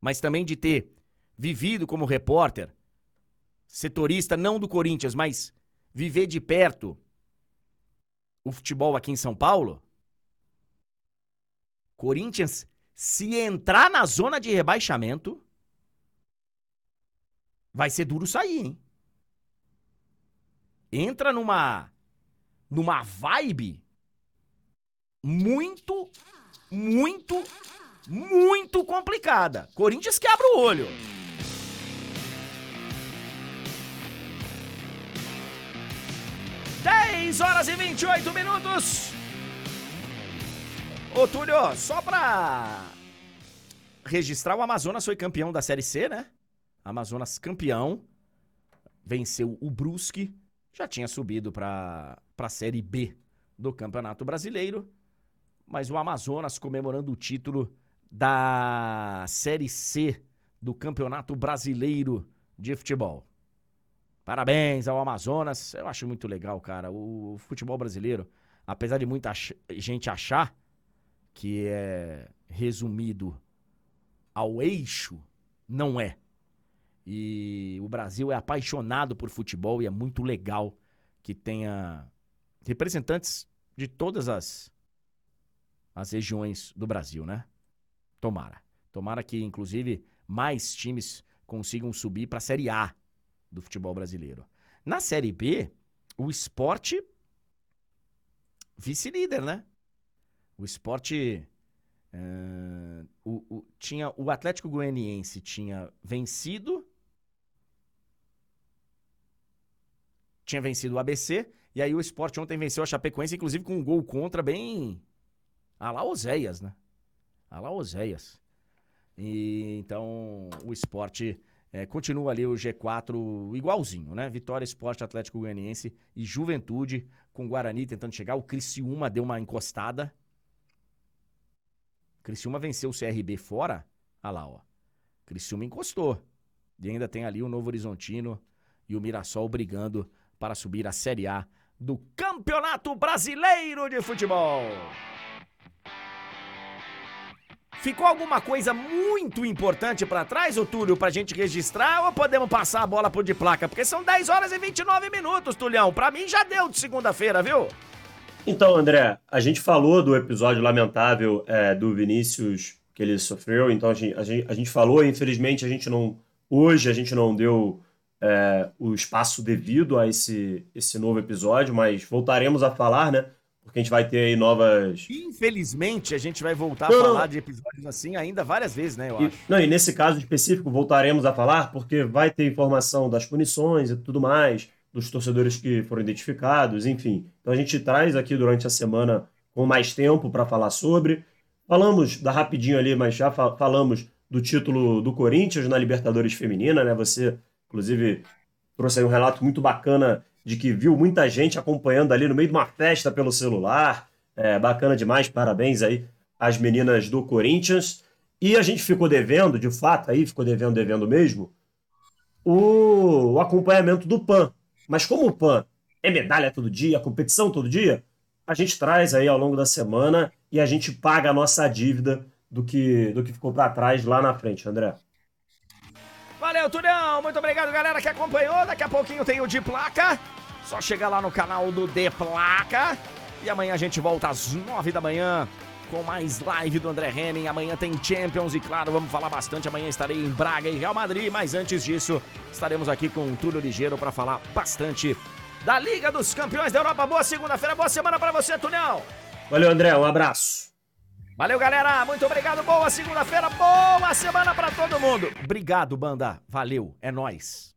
S1: mas também de ter vivido como repórter setorista não do Corinthians, mas viver de perto o futebol aqui em São Paulo, Corinthians, se entrar na zona de rebaixamento, vai ser duro sair, hein? Entra numa numa vibe muito, muito, muito complicada. Corinthians que abre o olho. 10 horas e 28 minutos. Ô, Túlio, só pra registrar, o Amazonas foi campeão da Série C, né? Amazonas campeão. Venceu o Brusque. Já tinha subido pra, pra Série B do Campeonato Brasileiro. Mas o Amazonas comemorando o título da Série C do Campeonato Brasileiro de Futebol. Parabéns ao Amazonas. Eu acho muito legal, cara. O futebol brasileiro, apesar de muita gente achar que é resumido ao eixo, não é. E o Brasil é apaixonado por futebol e é muito legal que tenha representantes de todas as as regiões do Brasil, né? Tomara. Tomara que inclusive mais times consigam subir para a Série A do futebol brasileiro. Na Série B, o esporte vice-líder, né? O esporte. Uh, o, o, tinha, o Atlético Goianiense tinha vencido. Tinha vencido o ABC. E aí o esporte ontem venceu a Chapecoense, inclusive com um gol contra bem. A lá Oséias, né? A lá Oséias. E então o esporte É, continua ali o G4 igualzinho, né? Vitória, Esporte, Atlético Goianiense e Juventude com Guarani tentando chegar. O Criciúma deu uma encostada. Criciúma venceu o CRB fora. Olha lá, ó. Criciúma encostou. E ainda tem ali o Novo Horizontino e o Mirassol brigando para subir a Série A do Campeonato Brasileiro de Futebol. Ficou alguma coisa muito importante para trás, ô Túlio, pra gente registrar ou podemos passar a bola por de placa? Porque são 10 horas e 29 minutos, Tulhão. Pra mim já deu de segunda-feira, viu?
S2: Então, André, a gente falou do episódio lamentável é, do Vinícius que ele sofreu, então a gente, a gente, a gente falou, infelizmente a gente não. Hoje a gente não deu é, o espaço devido a esse, esse novo episódio, mas voltaremos a falar, né? Porque a gente vai ter aí novas.
S1: Infelizmente, a gente vai voltar não, a falar não. de episódios assim ainda várias vezes, né? Eu
S2: e,
S1: acho.
S2: Não, e nesse caso específico voltaremos a falar, porque vai ter informação das punições e tudo mais, dos torcedores que foram identificados, enfim. Então a gente traz aqui durante a semana com mais tempo para falar sobre. Falamos da rapidinho ali, mas já falamos do título do Corinthians na Libertadores Feminina, né? Você, inclusive, trouxe aí um relato muito bacana de que viu muita gente acompanhando ali no meio de uma festa pelo celular. É, bacana demais, parabéns aí às meninas do Corinthians. E a gente ficou devendo, de fato, aí ficou devendo, devendo mesmo, o, o acompanhamento do PAN. Mas como o PAN é medalha todo dia, competição todo dia, a gente traz aí ao longo da semana e a gente paga a nossa dívida do que, do que ficou para trás lá na frente, André.
S1: Valeu, Tulhão. Muito obrigado, galera, que acompanhou. Daqui a pouquinho tem o de placa. Só chegar lá no canal do De Placa. E amanhã a gente volta às nove da manhã com mais live do André Henning. Amanhã tem Champions e, claro, vamos falar bastante. Amanhã estarei em Braga e Real Madrid. Mas antes disso, estaremos aqui com o Túlio Ligeiro para falar bastante da Liga dos Campeões da Europa. Boa segunda-feira, boa semana para você, Tulhão.
S2: Valeu, André. Um abraço.
S1: Valeu, galera. Muito obrigado. Boa segunda-feira. Boa semana para todo mundo. Obrigado, banda. Valeu. É nós.